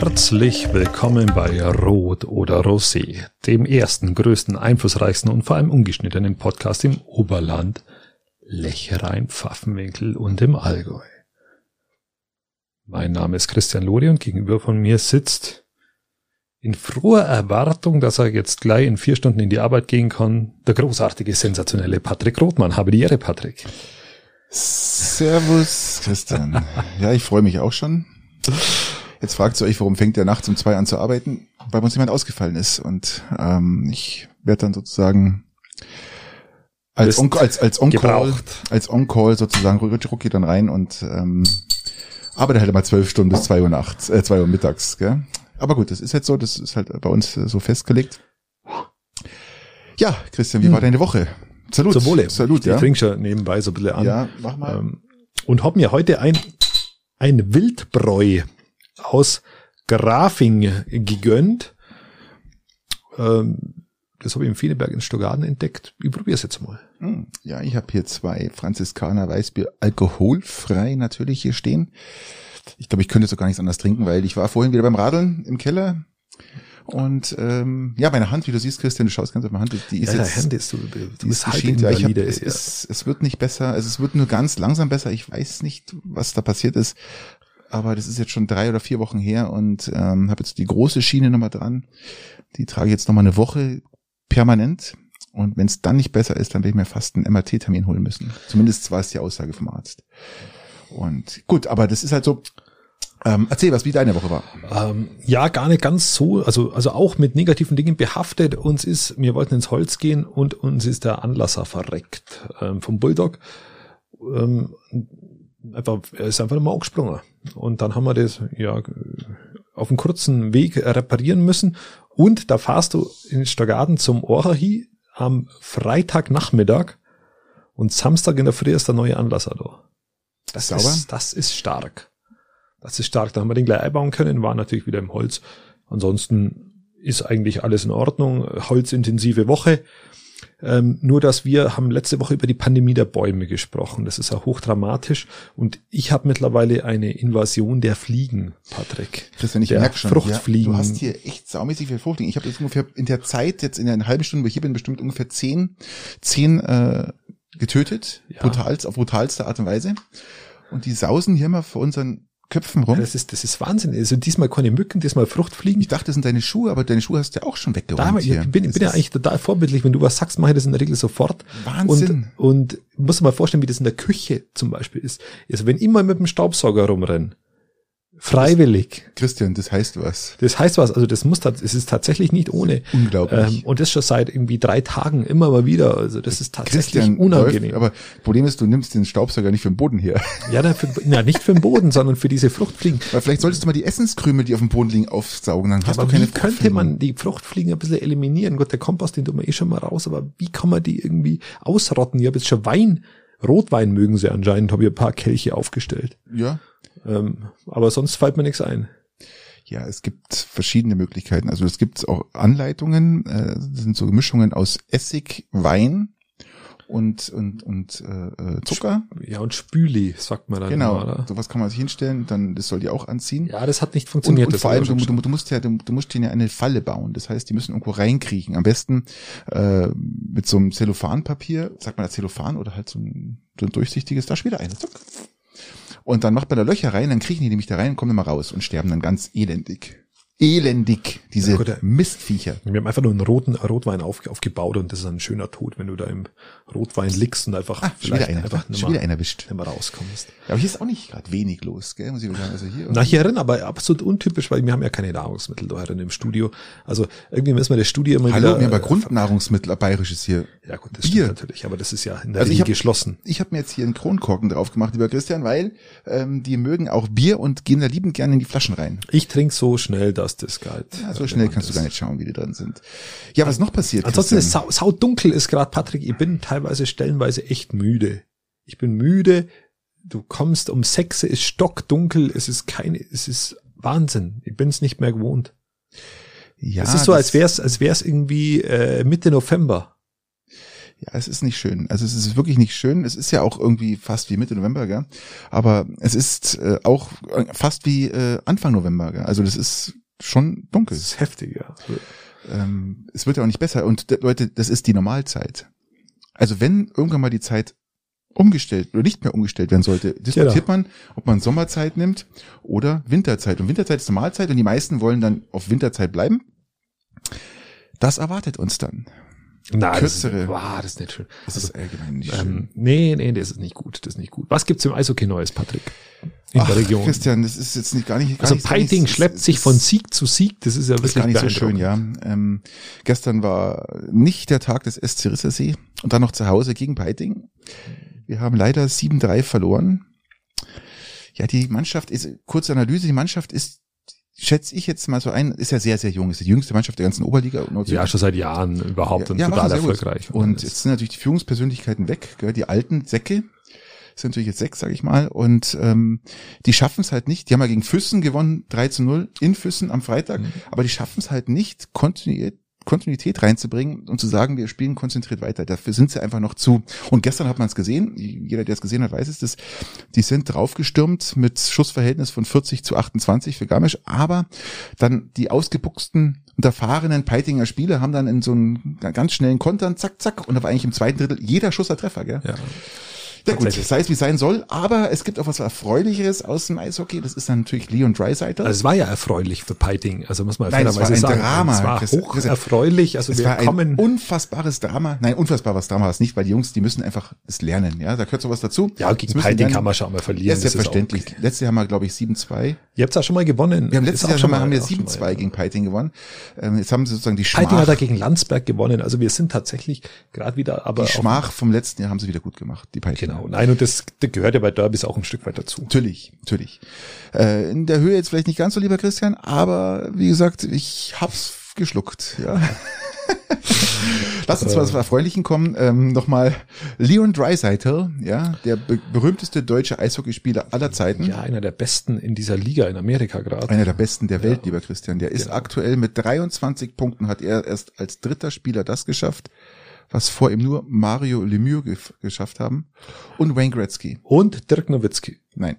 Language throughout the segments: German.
Herzlich willkommen bei Rot oder Rosé, dem ersten, größten, einflussreichsten und vor allem ungeschnittenen Podcast im Oberland, Lecherein, Pfaffenwinkel und im Allgäu. Mein Name ist Christian Lodi und gegenüber von mir sitzt in froher Erwartung, dass er jetzt gleich in vier Stunden in die Arbeit gehen kann, der großartige, sensationelle Patrick Rothmann. Habe die Ehre, Patrick. Servus, Christian. ja, ich freue mich auch schon. Jetzt fragt ihr euch, warum fängt der nachts um zwei an zu arbeiten? Weil uns jemand ausgefallen ist. Und ähm, ich werde dann sozusagen als On als als On Call als On sozusagen rucki dann rein und ähm, arbeite halt mal zwölf Stunden bis zwei Uhr nachts, äh, zwei Uhr mittags. Gell? Aber gut, das ist jetzt so, das ist halt bei uns so festgelegt. Ja, Christian, wie hm. war deine Woche? Salut. Zum Wohle. Salut, ich, ja. Ich trinke schon nebenbei so ein bisschen an. Ja, mach mal. Ähm, und hab mir heute ein, ein Wildbräu aus Grafing gegönnt. Ähm, das habe ich im Fieneberg in Stogarten entdeckt. Ich probiere es jetzt mal. Hm, ja, ich habe hier zwei Franziskaner Weißbier alkoholfrei natürlich hier stehen. Ich glaube, ich könnte so gar nichts anderes trinken, weil ich war vorhin wieder beim Radeln im Keller und ähm, ja, meine Hand, wie du siehst, Christian, du schaust ganz auf meine Hand, die ist ja, jetzt, Hand ist, du, die ist halt ja, ich hab, es, ja. ist, es wird nicht besser, also es wird nur ganz langsam besser. Ich weiß nicht, was da passiert ist, aber das ist jetzt schon drei oder vier Wochen her und ähm, habe jetzt die große Schiene nochmal dran. Die trage ich jetzt nochmal eine Woche permanent. Und wenn es dann nicht besser ist, dann werde ich mir fast einen MRT-Termin holen müssen. Zumindest war es die Aussage vom Arzt. Und gut, aber das ist halt so, ähm, erzähl was, wie deine Woche war. Ähm, ja, gar nicht ganz so, also, also auch mit negativen Dingen behaftet. Uns ist, wir wollten ins Holz gehen und uns ist der Anlasser verreckt ähm, vom Bulldog. Ähm, einfach, er ist einfach mal gesprungen. Und dann haben wir das, ja, auf einem kurzen Weg reparieren müssen. Und da fahrst du in Stagaden zum Orachi am Freitagnachmittag und Samstag in der Früh ist der neue Anlasser da. Das Sauber? ist, das ist stark. Das ist stark. Da haben wir den gleich einbauen können, war natürlich wieder im Holz. Ansonsten ist eigentlich alles in Ordnung. Holzintensive Woche. Ähm, nur, dass wir haben letzte Woche über die Pandemie der Bäume gesprochen. Das ist ja hochdramatisch. Und ich habe mittlerweile eine Invasion der Fliegen, Patrick. Christian, ich merke schon. Fruchtfliegen. Ja, du hast hier echt saumäßig viel Fruchtfliegen. Ich habe jetzt ungefähr in der Zeit, jetzt in einer halben Stunde, wo ich hier bin, bestimmt ungefähr zehn, zehn äh, getötet. Ja. Brutal, auf brutalste Art und Weise. Und die sausen hier mal vor unseren Köpfen rum. Das ist, das ist Wahnsinn. Also diesmal keine Mücken, diesmal Fruchtfliegen. Ich dachte, das sind deine Schuhe, aber deine Schuhe hast du ja auch schon weggeräumt. Da, ich bin, bin ja eigentlich total vorbildlich. Wenn du was sagst, mache ich das in der Regel sofort. Wahnsinn. Und, und muss mal vorstellen, wie das in der Küche zum Beispiel ist. Also wenn ich mal mit dem Staubsauger rumrenne, Freiwillig. Christian, das heißt was. Das heißt was. Also das muss, es ist tatsächlich nicht ohne. Unglaublich. Ähm, und das schon seit irgendwie drei Tagen immer mal wieder. Also das ist tatsächlich Christian unangenehm. Läuft, aber Problem ist, du nimmst den Staubsauger nicht für den Boden her. Ja, na, für, na nicht für den Boden, sondern für diese Fruchtfliegen. Weil vielleicht solltest du mal die Essenskrümel, die auf dem Boden liegen, aufsaugen. Dann hast ja, du keine wie könnte man die Fruchtfliegen ein bisschen eliminieren? Gott, der Kompost, den tun wir eh schon mal raus. Aber wie kann man die irgendwie ausrotten? Ich habe jetzt schon Wein, Rotwein mögen sie anscheinend, habe ich ein paar Kelche aufgestellt. Ja. Ähm, aber sonst fällt mir nichts ein. Ja, es gibt verschiedene Möglichkeiten. Also es gibt auch Anleitungen, äh, das sind so Mischungen aus Essig, Wein und und und äh, Zucker. Ja und Spüli, sagt man dann. Genau, immer, sowas kann man sich hinstellen, dann das soll die auch anziehen. Ja, das hat nicht funktioniert. Und, und vor allem, du, du, du, musst ja, du, du musst denen ja eine Falle bauen. Das heißt, die müssen irgendwo reinkriechen. Am besten äh, mit so einem Zellophanpapier, sagt man da Zellophan oder halt so ein, so ein durchsichtiges, da spielt eine. Zuck. Und dann macht man da Löcher rein, dann kriechen die nämlich da rein, kommen immer raus und sterben dann ganz elendig elendig, diese ja, gut, Mistviecher. Wir haben einfach nur einen roten Rotwein auf, aufgebaut und das ist ein schöner Tod, wenn du da im Rotwein liegst und einfach ah, vielleicht einer, einfach wieder einer erwischt. Nicht mehr rauskommst. Ja, aber hier ist auch nicht gerade wenig los, gell, muss ich sagen. Also hier Na, hierin aber absolut untypisch, weil wir haben ja keine Nahrungsmittel da herin im Studio. Also irgendwie müssen wir das Studio immer Hallo, wieder... Hallo, wir haben aber Grundnahrungsmittel, bayerisches hier. Ja gut, das Bier. stimmt natürlich, aber das ist ja in der also Regel geschlossen. Ich habe mir jetzt hier einen Kronkorken drauf gemacht, lieber Christian, weil ähm, die mögen auch Bier und gehen da liebend gerne in die Flaschen rein. Ich trinke so schnell, dass das geil. Ja, so schnell kannst du gar nicht schauen, wie die drin sind. Ja, was noch passiert? Ansonsten ist sau, sau dunkel ist gerade, Patrick. Ich bin teilweise stellenweise echt müde. Ich bin müde. Du kommst um sechs, ist stockdunkel. Es ist keine, es ist Wahnsinn. Ich bin es nicht mehr gewohnt. Ja. Es ist so, als wär's, als wär's irgendwie äh, Mitte November. Ja, es ist nicht schön. Also es ist wirklich nicht schön. Es ist ja auch irgendwie fast wie Mitte November, gell? Aber es ist äh, auch äh, fast wie äh, Anfang November, gell? Also das ist schon dunkel. Das ist heftig, ja. Ähm, es wird ja auch nicht besser. Und Leute, das ist die Normalzeit. Also wenn irgendwann mal die Zeit umgestellt oder nicht mehr umgestellt werden sollte, diskutiert genau. man, ob man Sommerzeit nimmt oder Winterzeit. Und Winterzeit ist Normalzeit und die meisten wollen dann auf Winterzeit bleiben. Das erwartet uns dann. Na, kürzere. Das, wow, das ist nicht schön. Das also, ist allgemein nicht ähm, schön. Nee, nee, das ist nicht gut. Das ist nicht gut. Was gibt's im Eishockey Neues, Patrick? In Ach, der Region. Christian, das ist jetzt nicht gar nicht. Gar also Peiting schleppt sich von Sieg zu Sieg. Das ist ja wirklich gar nicht so schön, ja. Ähm, gestern war nicht der Tag des SC Rissersee und dann noch zu Hause gegen Peiting. Wir haben leider 7-3 verloren. Ja, die Mannschaft ist, kurze Analyse, die Mannschaft ist schätze ich jetzt mal so ein, ist ja sehr, sehr jung, ist die jüngste Mannschaft der ganzen Oberliga. Ja, schon seit Jahren überhaupt und ja, total erfolgreich. Und jetzt sind natürlich die Führungspersönlichkeiten weg, gell? die alten Säcke, sind natürlich jetzt sechs, sage ich mal, und ähm, die schaffen es halt nicht. Die haben ja gegen Füssen gewonnen, 3 zu 0 in Füssen am Freitag, mhm. aber die schaffen es halt nicht, kontinuierlich Kontinuität reinzubringen und zu sagen, wir spielen konzentriert weiter. Dafür sind sie einfach noch zu. Und gestern hat man es gesehen, jeder, der es gesehen hat, weiß es, dass die sind draufgestürmt mit Schussverhältnis von 40 zu 28 für Garmisch, aber dann die ausgebuchsten und erfahrenen Peitinger Spieler haben dann in so einen ganz schnellen Kontern, zack, zack, und da war eigentlich im zweiten Drittel jeder Schuss ein Treffer, gell? Ja. Ja gut, sei es wie sein soll, aber es gibt auch was Erfreulicheres aus dem Eishockey. Das ist dann natürlich Leon Dreiseiter. Also es war ja erfreulich für Piting. Also muss man Nein, es war ein sagen. Drama. Es war hoch erfreulich. Also es wir war kommen ein unfassbares Drama. Nein, unfassbares Drama war es nicht, weil die Jungs, die müssen einfach es lernen. Ja, da gehört sowas dazu. Ja, gegen Piting kann man schon mal verlieren. Ja, selbstverständlich. Letztes Jahr haben wir, glaube ich, 7-2. Ihr habt es auch schon mal gewonnen. Wir haben letztes Jahr schon mal, haben wir 7-2 gegen Piting gewonnen. Ähm, jetzt haben sie sozusagen die Schmach. Piting hat er gegen Landsberg gewonnen. Also wir sind tatsächlich gerade wieder, aber. Die Schmach vom letzten Jahr haben sie wieder gut gemacht, die Piting. Genau. Nein, und das das gehört ja bei Derbys auch ein Stück weit dazu. Natürlich, natürlich. Äh, in der Höhe jetzt vielleicht nicht ganz so, lieber Christian, aber wie gesagt, ich hab's geschluckt. Ja. Lass uns mal zum Erfreulichen kommen. Ähm, Nochmal Leon Dreisaitl, ja, der be berühmteste deutsche Eishockeyspieler aller Zeiten. Ja, einer der besten in dieser Liga in Amerika gerade. Einer der besten der Welt, ja. lieber Christian. Der ist genau. aktuell mit 23 Punkten, hat er erst als dritter Spieler das geschafft was vor ihm nur Mario Lemieux ge geschafft haben und Wayne Gretzky. Und Dirk Nowitzki. Nein.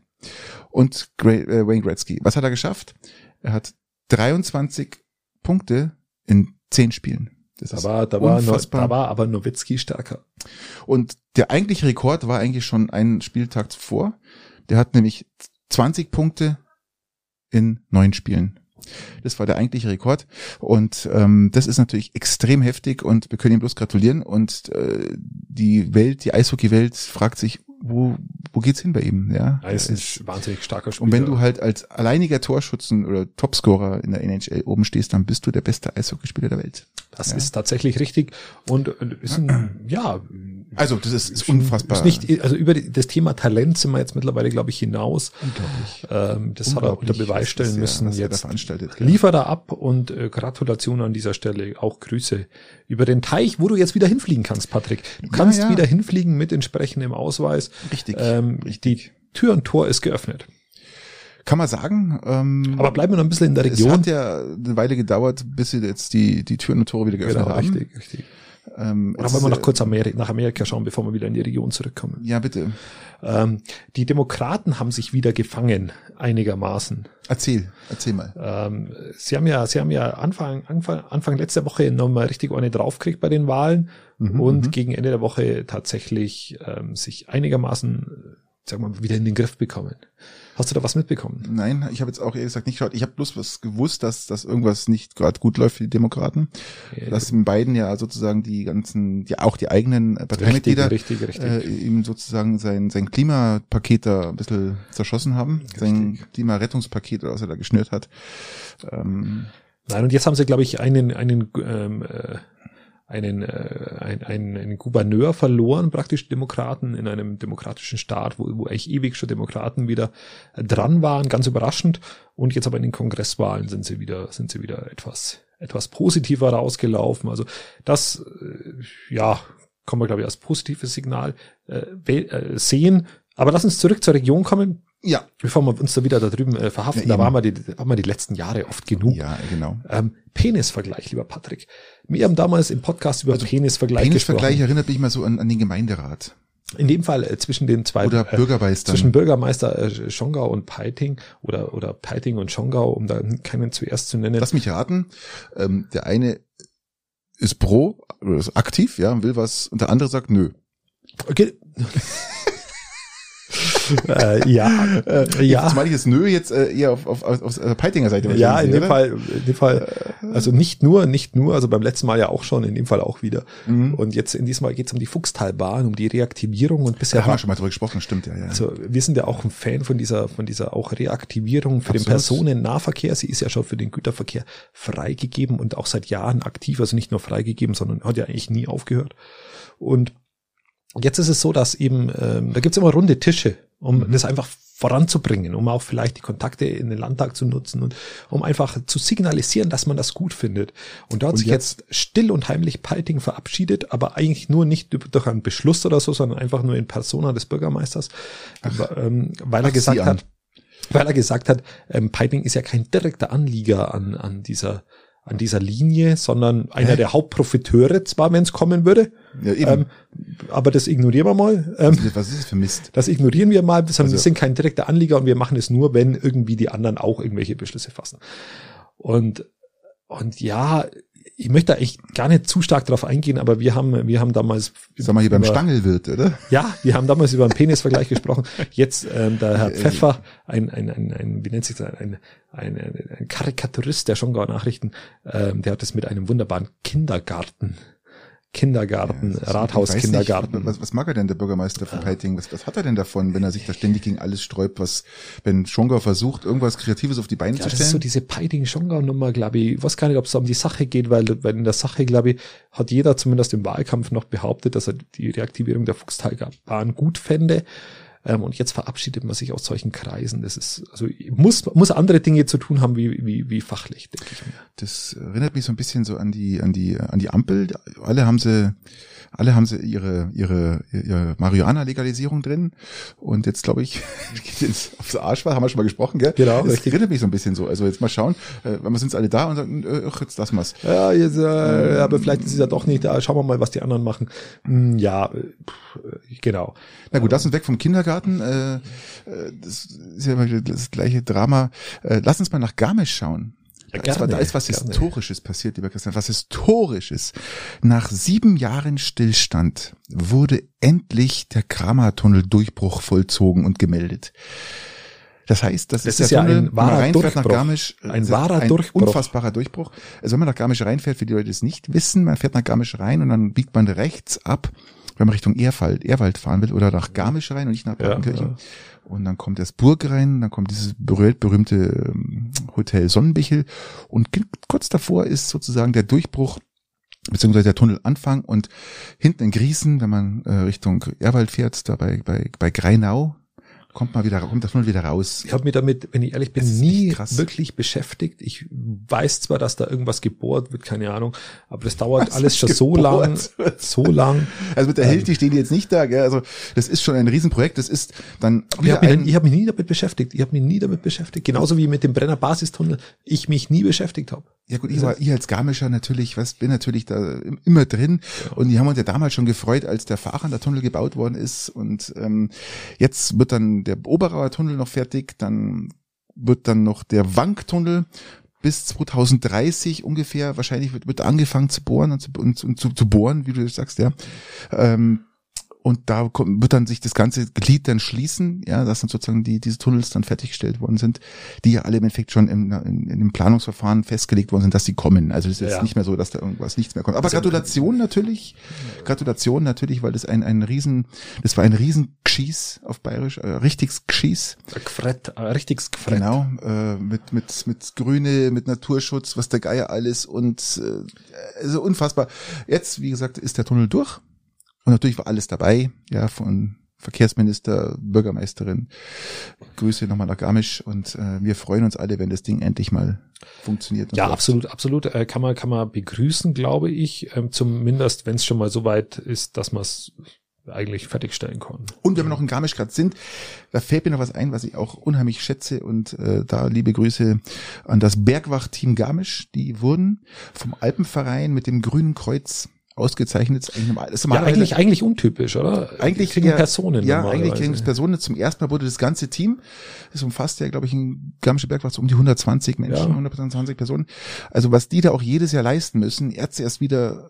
Und Gra äh, Wayne Gretzky. Was hat er geschafft? Er hat 23 Punkte in 10 Spielen. Das da war, da war, unfassbar. da war aber Nowitzki stärker. Und der eigentliche Rekord war eigentlich schon einen Spieltag zuvor. Der hat nämlich 20 Punkte in neun Spielen. Das war der eigentliche Rekord. Und ähm, das ist natürlich extrem heftig und wir können ihm bloß gratulieren. Und äh, die Welt, die Eishockey-Welt fragt sich, wo, wo geht's hin bei ihm? Ja, er ist ein wahnsinnig starker Spieler. Und wenn du halt als alleiniger Torschützen oder Topscorer in der NHL oben stehst, dann bist du der beste Eishockeyspieler der Welt. Das ja. ist tatsächlich richtig und ist ein, ja, also das ist, ist unfassbar. Ist nicht, also über das Thema Talent sind wir jetzt mittlerweile, glaube ich, hinaus. Unglaublich. Ähm, das Unglaublich, hat er unter Beweis stellen müssen. Er, jetzt veranstaltet. Ja. Liefer da ab und äh, Gratulation an dieser Stelle. Auch Grüße über den Teich, wo du jetzt wieder hinfliegen kannst, Patrick. Du kannst ja, ja. wieder hinfliegen mit entsprechendem Ausweis. Richtig. Ähm, richtig. Die Tür und Tor ist geöffnet. Kann man sagen. Ähm, Aber bleiben wir noch ein bisschen in der Region. Es hat ja eine Weile gedauert, bis sie jetzt die, die Türen und Tore wieder geöffnet genau, haben. Richtig, richtig. Ähm, Oder wollen wir noch kurz Amerika, nach Amerika schauen, bevor wir wieder in die Region zurückkommen? Ja, bitte. Ähm, die Demokraten haben sich wieder gefangen, einigermaßen. Erzähl, erzähl mal. Ähm, sie haben ja, sie haben ja Anfang, Anfang, Anfang letzter Woche nochmal richtig eine draufgekriegt bei den Wahlen mhm, und mhm. gegen Ende der Woche tatsächlich ähm, sich einigermaßen, sagen wir mal, wieder in den Griff bekommen. Hast du da was mitbekommen? Nein, ich habe jetzt auch ehrlich gesagt nicht gehört. Ich habe bloß was gewusst, dass, dass irgendwas nicht gerade gut läuft für die Demokraten. Ja, dass in beiden ja sozusagen die ganzen, ja auch die eigenen Parteimitglieder richtig, richtig, richtig. Äh, ihm sozusagen sein, sein Klimapaket da ein bisschen zerschossen haben. Richtig. Sein Klimarettungspaket, was er da geschnürt hat. Ähm, Nein, und jetzt haben sie, glaube ich, einen, einen ähm, äh, einen, äh, ein, ein, einen Gouverneur verloren, praktisch Demokraten in einem demokratischen Staat, wo, wo eigentlich ewig schon Demokraten wieder dran waren, ganz überraschend. Und jetzt aber in den Kongresswahlen sind sie wieder, sind sie wieder etwas, etwas positiver rausgelaufen. Also das, äh, ja, kann man glaube ich als positives Signal äh, äh, sehen. Aber lass uns zurück zur Region kommen. Ja. Bevor wir uns da wieder da drüben äh, verhaften, ja, da waren wir, die, waren wir die letzten Jahre oft genug. Ja, genau. Ähm, Penisvergleich, lieber Patrick. Wir haben damals im Podcast über also Penisvergleich Penisvergleich gesprochen. erinnert mich mal so an, an den Gemeinderat. In dem Fall äh, zwischen den zwei oder äh, Bürgermeister zwischen Bürgermeister äh, Schongau und Peiting oder oder Peiting und Schongau, um da keinen zuerst zu nennen. Lass mich raten. Ähm, der eine ist pro oder ist aktiv, ja, will was, und der andere sagt nö. Okay. äh, ja, äh, ja. Jetzt meine ich jetzt nö jetzt äh, eher auf, auf, auf, auf Peitinger Seite. Ja, in dem? Fall, in dem Fall, also nicht nur, nicht nur, also beim letzten Mal ja auch schon, in dem Fall auch wieder. Mhm. Und jetzt in diesem Mal geht es um die Fuchstalbahn, um die Reaktivierung und bisher da haben wir schon mal drüber gesprochen, stimmt ja, ja. Also wir sind ja auch ein Fan von dieser, von dieser auch Reaktivierung für Absolut. den Personennahverkehr. Sie ist ja schon für den Güterverkehr freigegeben und auch seit Jahren aktiv, also nicht nur freigegeben, sondern hat ja eigentlich nie aufgehört. Und Jetzt ist es so, dass eben, ähm, da gibt's immer runde Tische, um mhm. das einfach voranzubringen, um auch vielleicht die Kontakte in den Landtag zu nutzen und um einfach zu signalisieren, dass man das gut findet. Und da hat und sich jetzt, jetzt still und heimlich Peiting verabschiedet, aber eigentlich nur nicht durch einen Beschluss oder so, sondern einfach nur in Persona des Bürgermeisters, Ach, ähm, weil er gesagt hat, weil er gesagt hat, ähm, Peiting ist ja kein direkter Anlieger an, an dieser an dieser Linie, sondern einer Hä? der Hauptprofiteure zwar, wenn es kommen würde. Ja, eben. Ähm, aber das ignorieren wir mal. Ähm, was ist das für Mist? Das ignorieren wir mal. Das also, wir sind kein direkter Anlieger und wir machen es nur, wenn irgendwie die anderen auch irgendwelche Beschlüsse fassen. Und, und ja, ich möchte eigentlich gar nicht zu stark darauf eingehen, aber wir haben, wir haben damals. Sag mal hier über, beim Stangelwirt, oder? Ja, wir haben damals über einen Penisvergleich gesprochen. Jetzt ähm, der Herr Pfeffer, ein, ein, ein, ein wie nennt sich das, ein, ein, ein Karikaturist der Schongauer Nachrichten, ähm, der hat es mit einem wunderbaren Kindergarten Kindergarten, ja, Rathaus Kindergarten. was, was mag er denn, der Bürgermeister von Peiting? Was, was hat er denn davon, wenn er sich da ständig gegen alles sträubt, was, wenn Schongau versucht, irgendwas Kreatives auf die Beine ja, zu stellen? Das ist so diese Peiting-Schongau-Nummer, glaube ich. Ich weiß gar nicht, ob es um die Sache geht, weil, weil in der Sache, glaube ich, hat jeder zumindest im Wahlkampf noch behauptet, dass er die Reaktivierung der Fuchstalbahn gut fände. Ähm, und jetzt verabschiedet man sich aus solchen Kreisen. Das ist, also muss, muss andere Dinge zu tun haben wie, wie, wie fachlich, denke ich mir. Das erinnert mich so ein bisschen so an die, an die, an die Ampel. Alle haben sie alle haben sie ihre, ihre, ihre Marihuana-Legalisierung drin. Und jetzt glaube ich, geht jetzt aufs Arschball, haben wir schon mal gesprochen, gell? Genau. Das richtig. erinnert mich so ein bisschen so. Also jetzt mal schauen, äh, wenn wir sind alle da und sagen, äh, ach, jetzt lassen wir's. Ja, jetzt, äh, ähm, aber vielleicht ist es ja doch nicht da. Schauen wir mal, was die anderen machen. Hm, ja, genau. Na gut, lass uns weg vom Kindergarten. Äh, äh das ist ja das gleiche Drama. Äh, lass uns mal nach Garmisch schauen. Ja, da, ist, da ist was gerne. Historisches passiert, lieber Christian, was Historisches. Nach sieben Jahren Stillstand wurde endlich der Kramertunnel-Durchbruch vollzogen und gemeldet. Das heißt, das, das ist, ist ja Tunnel, ein wahrer Durchbruch. Nach Garmisch, ein wahrer ein Durchbruch. Unfassbarer Durchbruch. Also wenn man nach Garmisch reinfährt, für die Leute es nicht wissen, man fährt nach Garmisch rein und dann biegt man rechts ab, wenn man Richtung Erwald, Erwald fahren will oder nach Garmisch rein und nicht nach Partenkirchen. Ja, ja. Und dann kommt das Burg rein, dann kommt dieses berühmte ähm, Hotel Sonnenbichel und kurz davor ist sozusagen der Durchbruch beziehungsweise der Tunnelanfang und hinten in Griesen, wenn man äh, Richtung Erwald fährt, da bei, bei, bei Greinau, kommt mal wieder, kommt das mal wieder raus. Ich habe mich damit, wenn ich ehrlich bin, nie wirklich beschäftigt. Ich weiß zwar, dass da irgendwas gebohrt wird, keine Ahnung, aber das dauert Was alles schon so lang, so lang. Also mit der Hälfte ähm, stehen die jetzt nicht da, gell? also das ist schon ein Riesenprojekt. Das ist dann. Ich habe mich, hab mich nie damit beschäftigt. Ich habe mich nie damit beschäftigt. Genauso wie mit dem Brenner Basistunnel ich mich nie beschäftigt habe. Ja gut, ich, war, ich als Garmischer natürlich, was bin natürlich da immer drin ja. und die haben uns ja damals schon gefreut, als der Fahrer Tunnel gebaut worden ist und ähm, jetzt wird dann der Oberauer Tunnel noch fertig, dann wird dann noch der Wanktunnel bis 2030 ungefähr wahrscheinlich wird, wird angefangen zu bohren und zu, und, und zu, zu bohren, wie du sagst, ja. Ähm, und da kommt, wird dann sich das ganze Glied dann schließen, ja, dass dann sozusagen die, diese Tunnels dann fertiggestellt worden sind, die ja alle im Endeffekt schon im, in, in dem Planungsverfahren festgelegt worden sind, dass sie kommen. Also es ist ja. nicht mehr so, dass da irgendwas nichts mehr kommt. Aber Gratulation natürlich, Gratulation natürlich, weil das ein, ein riesen, das war ein riesen Gschieß auf Bayerisch, äh, richtiges Gschieß. Gefrett, äh, richtiges Gefrett. Genau, äh, mit, mit, mit Grüne, mit Naturschutz, was der Geier alles und äh, also unfassbar. Jetzt, wie gesagt, ist der Tunnel durch. Und natürlich war alles dabei, ja, von Verkehrsminister, Bürgermeisterin. Grüße nochmal nach Garmisch und äh, wir freuen uns alle, wenn das Ding endlich mal funktioniert. Ja, absolut, absolut. Äh, kann man kann man begrüßen, glaube ich. Ähm, zumindest, wenn es schon mal so weit ist, dass man es eigentlich fertigstellen kann. Und wenn wir noch in Garmisch gerade sind, da fällt mir noch was ein, was ich auch unheimlich schätze und äh, da liebe Grüße an das Bergwacht-Team Garmisch. Die wurden vom Alpenverein mit dem Grünen Kreuz ausgezeichnet. Das ist eigentlich, das ist ja, eigentlich, eigentlich untypisch, oder? Eigentlich kriegen ja, Personen. Ja, eigentlich kriegen es Personen. Zum ersten Mal wurde das ganze Team, das umfasst ja, glaube ich, in Garmische Bergwacht um die 120 Menschen, ja. 120 Personen. Also was die da auch jedes Jahr leisten müssen, Ärzte erst wieder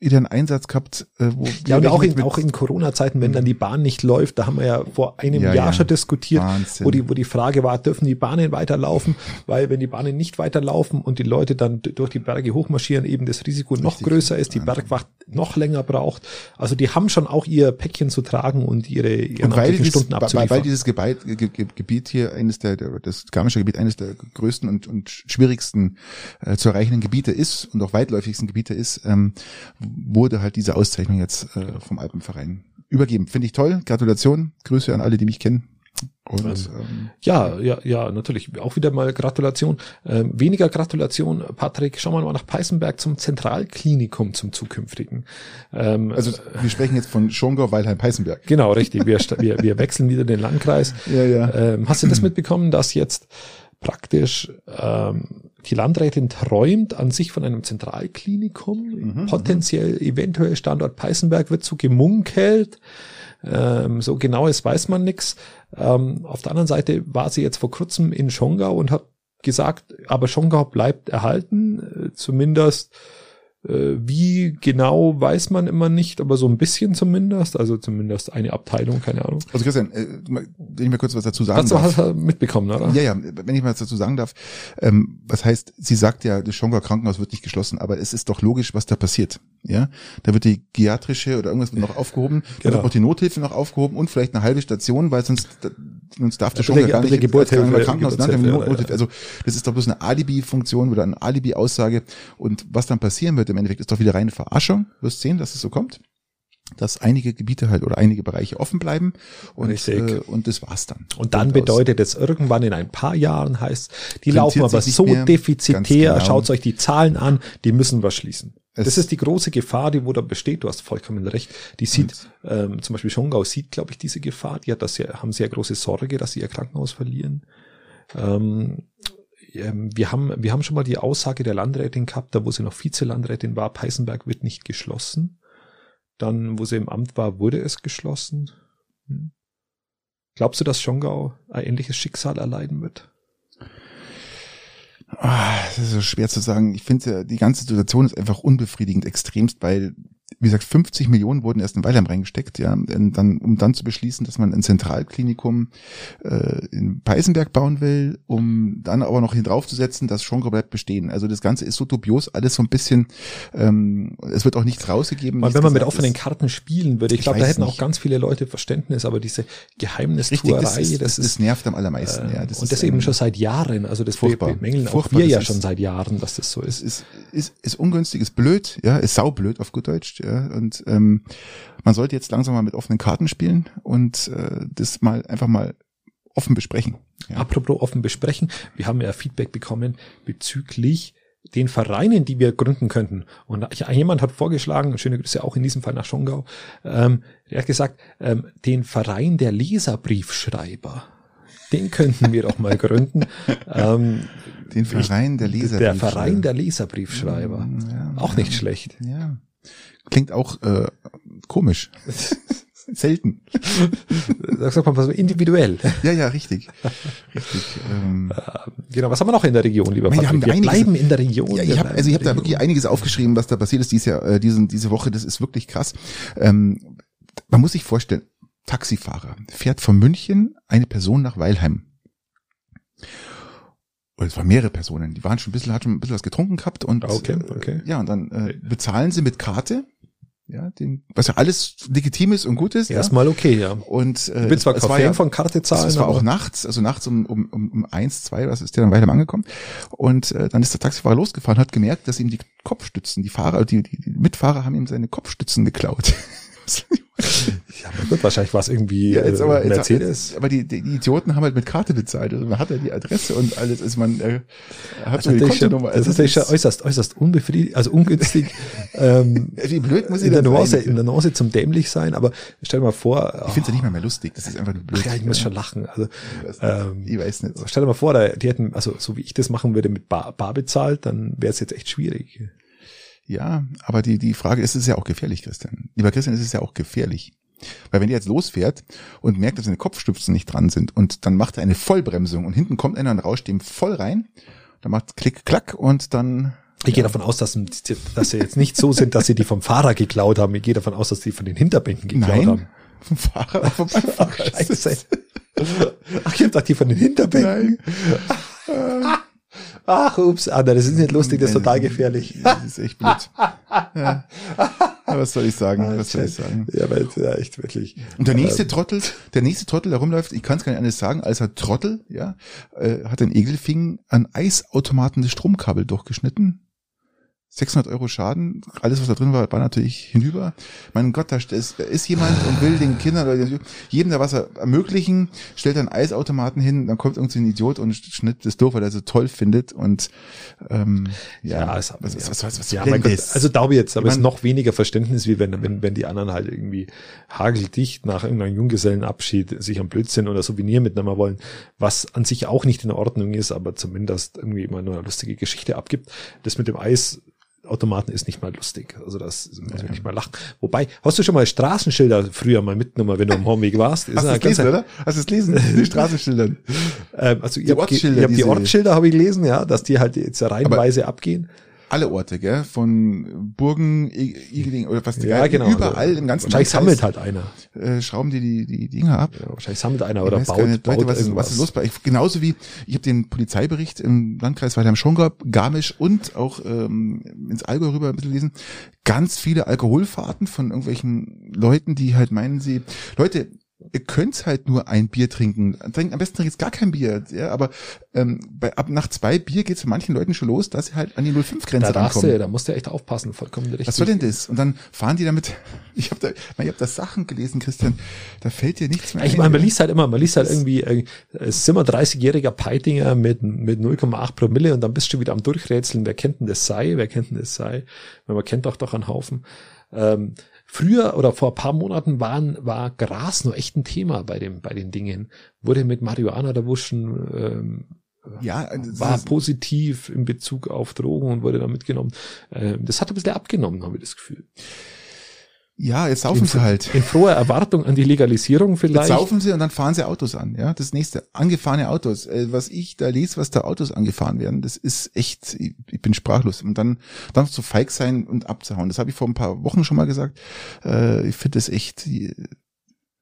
einen Einsatz gehabt, äh, wo ja und auch in, auch in Corona-Zeiten, wenn dann die Bahn nicht läuft, da haben wir ja vor einem ja, Jahr ja. schon diskutiert, Wahnsinn. wo die wo die Frage war, dürfen die Bahnen weiterlaufen, weil wenn die Bahnen nicht weiterlaufen und die Leute dann durch die Berge hochmarschieren, eben das Risiko noch Richtig. größer ist, die Bergwacht noch länger braucht. Also die haben schon auch ihr Päckchen zu tragen und ihre ihren und weil dieses, Stunden abzuliefern. Weil, weil dieses Gebiet, Gebiet hier eines der, das Garmische Gebiet eines der größten und, und schwierigsten äh, zu erreichenden Gebiete ist und auch weitläufigsten Gebiete ist, ähm, wurde halt diese Auszeichnung jetzt äh, vom Alpenverein übergeben. Finde ich toll. Gratulation. Grüße an alle, die mich kennen. Und, ähm, ja, ja, ja, natürlich. Auch wieder mal Gratulation. Ähm, weniger Gratulation, Patrick. Schauen wir mal nach Peißenberg zum Zentralklinikum zum zukünftigen. Ähm, also wir sprechen jetzt von Schongau, Weilheim, Peißenberg. Genau, richtig. Wir, wir, wir wechseln wieder den Landkreis. Ja, ja. Ähm, hast du das mitbekommen, dass jetzt praktisch ähm, die Landrätin träumt an sich von einem Zentralklinikum, mhm, potenziell eventuell Standort Peißenberg wird so gemunkelt. Ähm, so genaues weiß man nix. Ähm, auf der anderen Seite war sie jetzt vor kurzem in Schongau und hat gesagt, aber Schongau bleibt erhalten, äh, zumindest wie genau weiß man immer nicht, aber so ein bisschen zumindest, also zumindest eine Abteilung, keine Ahnung. Also Christian, äh, wenn ich mal kurz was dazu sagen hast darf. Hast du mitbekommen, oder? Ja, ja, wenn ich mal was dazu sagen darf. Ähm, was heißt, sie sagt ja, das Schongauer Krankenhaus wird nicht geschlossen, aber es ist doch logisch, was da passiert. Ja, da wird die geriatrische oder irgendwas noch aufgehoben, genau. da wird auch die Nothilfe noch aufgehoben und vielleicht eine halbe Station, weil sonst, sonst darf der Schongauer gar nicht Geburtshilfe, Krankenhaus, Geburtshilfe, ja. Also das ist doch bloß eine Alibi-Funktion oder eine Alibi-Aussage und was dann passieren wird im Endeffekt ist doch wieder reine Verarschung. Du wirst sehen, dass es so kommt dass einige Gebiete halt oder einige Bereiche offen bleiben und, äh, und das war's dann. Und dann bedeutet es irgendwann in ein paar Jahren heißt, die laufen aber so defizitär, genau. schaut euch die Zahlen an, die müssen wir schließen. Es das ist die große Gefahr, die wo da besteht. Du hast vollkommen recht. Die sieht, ähm, zum Beispiel Schongau sieht, glaube ich, diese Gefahr. Die hat das ja, haben sehr große Sorge, dass sie ihr Krankenhaus verlieren. Ähm, ähm, wir haben, wir haben schon mal die Aussage der Landrätin gehabt, da wo sie noch Vizelandrätin war, Peißenberg wird nicht geschlossen. Dann, wo sie im Amt war, wurde es geschlossen. Hm. Glaubst du, dass Schongau ein ähnliches Schicksal erleiden wird? Ah, das ist so schwer zu sagen. Ich finde, die ganze Situation ist einfach unbefriedigend extremst, weil wie gesagt, 50 Millionen wurden erst in Weilheim reingesteckt, ja, dann, um dann zu beschließen, dass man ein Zentralklinikum äh, in Peisenberg bauen will, um dann aber noch hin draufzusetzen, dass Schongau bleibt bestehen. Also das Ganze ist so dubios, alles so ein bisschen, ähm, es wird auch nichts rausgegeben. Weil wenn man mit offenen Karten spielen würde, ich, ich glaube, da hätten nicht. auch ganz viele Leute Verständnis, aber diese Geheimnistuerei, das, ist, das, das, ist, nervt am allermeisten. Äh, ja, das und das eben schon seit Jahren, also das furchtbar. bemängeln auch wir ja schon seit Jahren, dass das so ist. Es ist, ist, ist ungünstig, ist blöd, ja, ist saublöd auf gut Deutsch, ja, und ähm, man sollte jetzt langsam mal mit offenen Karten spielen und äh, das mal einfach mal offen besprechen. Ja. Apropos offen besprechen, wir haben ja Feedback bekommen bezüglich den Vereinen, die wir gründen könnten. Und jemand hat vorgeschlagen, schöne Grüße auch in diesem Fall nach Schongau, ähm, er hat gesagt, ähm, den Verein der Leserbriefschreiber. Den könnten wir doch mal gründen. ähm, den Verein der Leserbriefschreiber. Der Verein der Leserbriefschreiber. Ja, auch nicht schlecht. Ja. Klingt auch äh, komisch. Selten. Sag mal was individuell. Ja, ja, richtig. richtig ähm. Äh, genau, was haben wir noch in der Region, lieber Patrick? Wir, wir einiges, bleiben in der Region. Ja, ich hab, also ich habe da wirklich einiges aufgeschrieben, was da passiert ist dieses Jahr, äh, diesen, diese Woche. Das ist wirklich krass. Ähm, man muss sich vorstellen, Taxifahrer fährt von München eine Person nach Weilheim oder es waren mehrere Personen, die waren schon ein bisschen, hat schon ein bisschen was getrunken gehabt und okay, okay. Äh, ja, und dann äh, bezahlen sie mit Karte, ja, den, was ja alles legitim ist und gut ist. Erstmal ja. okay, ja. Und äh, ich bin zwar Fan ja, von Karte zahlen. Es war auch nachts, also nachts um, um, um, um eins, zwei, was ist der dann weiter angekommen. Und äh, dann ist der Taxifahrer losgefahren, hat gemerkt, dass ihm die Kopfstützen, die Fahrer, die, die, die Mitfahrer haben ihm seine Kopfstützen geklaut. ja, Gut, wahrscheinlich war es irgendwie Ja, jetzt äh, aber, Mercedes. Jetzt, aber die, die Idioten haben halt mit Karte bezahlt. Also man hat ja die Adresse und alles. Ist man äh, hat Das so ist die Kontonummer. das Also ist natürlich schon äußerst, äußerst unbefriedigend, also ungünstig. ähm, wie blöd muss ich in der Nuance, sein? in der Nuance zum dämlich sein, aber stell dir mal vor, Ich finde es ja nicht mal mehr lustig. Das ist einfach nur blöd. ach ja, ich muss schon lachen. Also, ähm, ich weiß nicht. stell dir mal vor, da- die hätten, also so wie ich das machen würde, mit Bar, Bar bezahlt, dann wäre es jetzt echt schwierig. Ja, aber die, die Frage ist, es ist ja auch gefährlich, Christian. Lieber Christian, es ist ja auch gefährlich. Weil wenn der jetzt losfährt und merkt, dass seine Kopfstützen nicht dran sind und dann macht er eine Vollbremsung und hinten kommt einer und rauscht dem voll rein, dann macht klick, klack und dann Ich gehe davon aus, dass, dass sie jetzt nicht so sind, dass sie die vom Fahrer geklaut haben. Ich gehe davon aus, dass die von den Hinterbänken geklaut Nein, haben. vom Fahrer, vom Beifahrer. Scheiße. Ach, ich hab gedacht, die von den Hinterbänken. Ach, ups, Anna, das ist nicht lustig, das ist total gefährlich. Das ist echt blöd. Ja. Was soll ich sagen? Was soll ich sagen? Ja, weil ja, echt wirklich. Und der nächste Trottel, der nächste Trottel, der rumläuft, ich kann es gar nicht anders sagen, als er Trottel, ja, äh, hat ein Egelfing an Eisautomaten das Stromkabel durchgeschnitten. 600 Euro Schaden, alles was da drin war, war natürlich hinüber. Mein Gott, da ist, ist jemand und will den Kindern oder jedem da was ermöglichen, stellt einen Eisautomaten hin, dann kommt irgendein Idiot und schnitt das doof, weil er so toll findet und ähm, ja, es- was, was, was, was, was ja, mein Gott, also glaube ich jetzt, aber es ist noch weniger Verständnis, wie wenn, wenn, wenn die anderen halt irgendwie hageldicht nach irgendeinem Junggesellenabschied sich am Blödsinn oder Souvenir mitnehmen wollen, was an sich auch nicht in Ordnung ist, aber zumindest irgendwie immer nur eine lustige Geschichte abgibt. Das mit dem Eisautomaten ist nicht mal lustig. Also das muss ich nicht mal lachen. Wobei, hast du schon mal Straßenschilder früher mal mitgenommen, wenn du am Homeweg warst? Ist Hast du es gelesen, oder? Hast du es gelesen? Die Straßenschildern. Ähm, also ich Die habe Ortsschilder, hab die Ortsschilder habe ich gelesen, ja, dass die halt jetzt reihenweise abgehen. Alle Orte, gell? Von Burgen, Igeling oder was Ja, genau. Überall also, im ganzen Wahrscheinlich Landkreis, sammelt halt einer. äh, schrauben die, die die Dinger ab. Ja, wahrscheinlich sammelt einer Ich oder baut, nicht, baut Leute, was, ist, irgendwas. was ist los bei euch? Genauso wie, ich habe den Polizeibericht im Landkreis Weilheim-Schongau, Garmisch und auch ähm, ins Allgäu rüber ein bisschen gelesen. Ganz viele Alkoholfahrten von irgendwelchen Leuten, die halt meinen sie, Leute, ihr könnt halt nur ein Bier trinken. Trinkt, am besten trinkt jetzt gar kein Bier. Ja, aber ähm, bei, ab nach zwei Bier geht es manchen Leuten schon los, dass sie halt an die 0,5-Grenze da rankommen. du, da musst du echt aufpassen, vollkommen richtig. Was soll denn das? Und dann fahren die damit. Ich habe da, ich habe da Sachen gelesen, Christian. Da fällt dir nichts mehr Ich ein. meine, man liest halt immer, man liest halt irgendwie, äh, wir 30-jähriger Peitinger mit, mit 0,8 Promille und dann bist du wieder am Durchrätseln, wer kennt denn das sei, wer kennt denn das sei, weil man kennt doch doch einen Haufen. Ähm, früher oder vor ein paar Monaten waren, war Gras nur echt ein Thema bei dem, bei den Dingen. Wurde mit Marihuana erwuschen, ähm, ja, war positiv in Bezug auf Drogen und wurde da mitgenommen. Ähm, das hat ein bisschen abgenommen, habe ich das Gefühl. Ja, jetzt saufen sie halt. In froher Erwartung an die Legalisierung Jetzt vielleicht. saufen sie und dann fahren sie Autos an. Ja, das nächste. Angefahrene Autos. Äh, was ich da lese, was da Autos angefahren werden, das ist echt, ich, bin sprachlos. Und dann, dann zu feig sein und abzuhauen. Das habe ich vor ein paar Wochen schon mal gesagt. Äh, ich finde das echt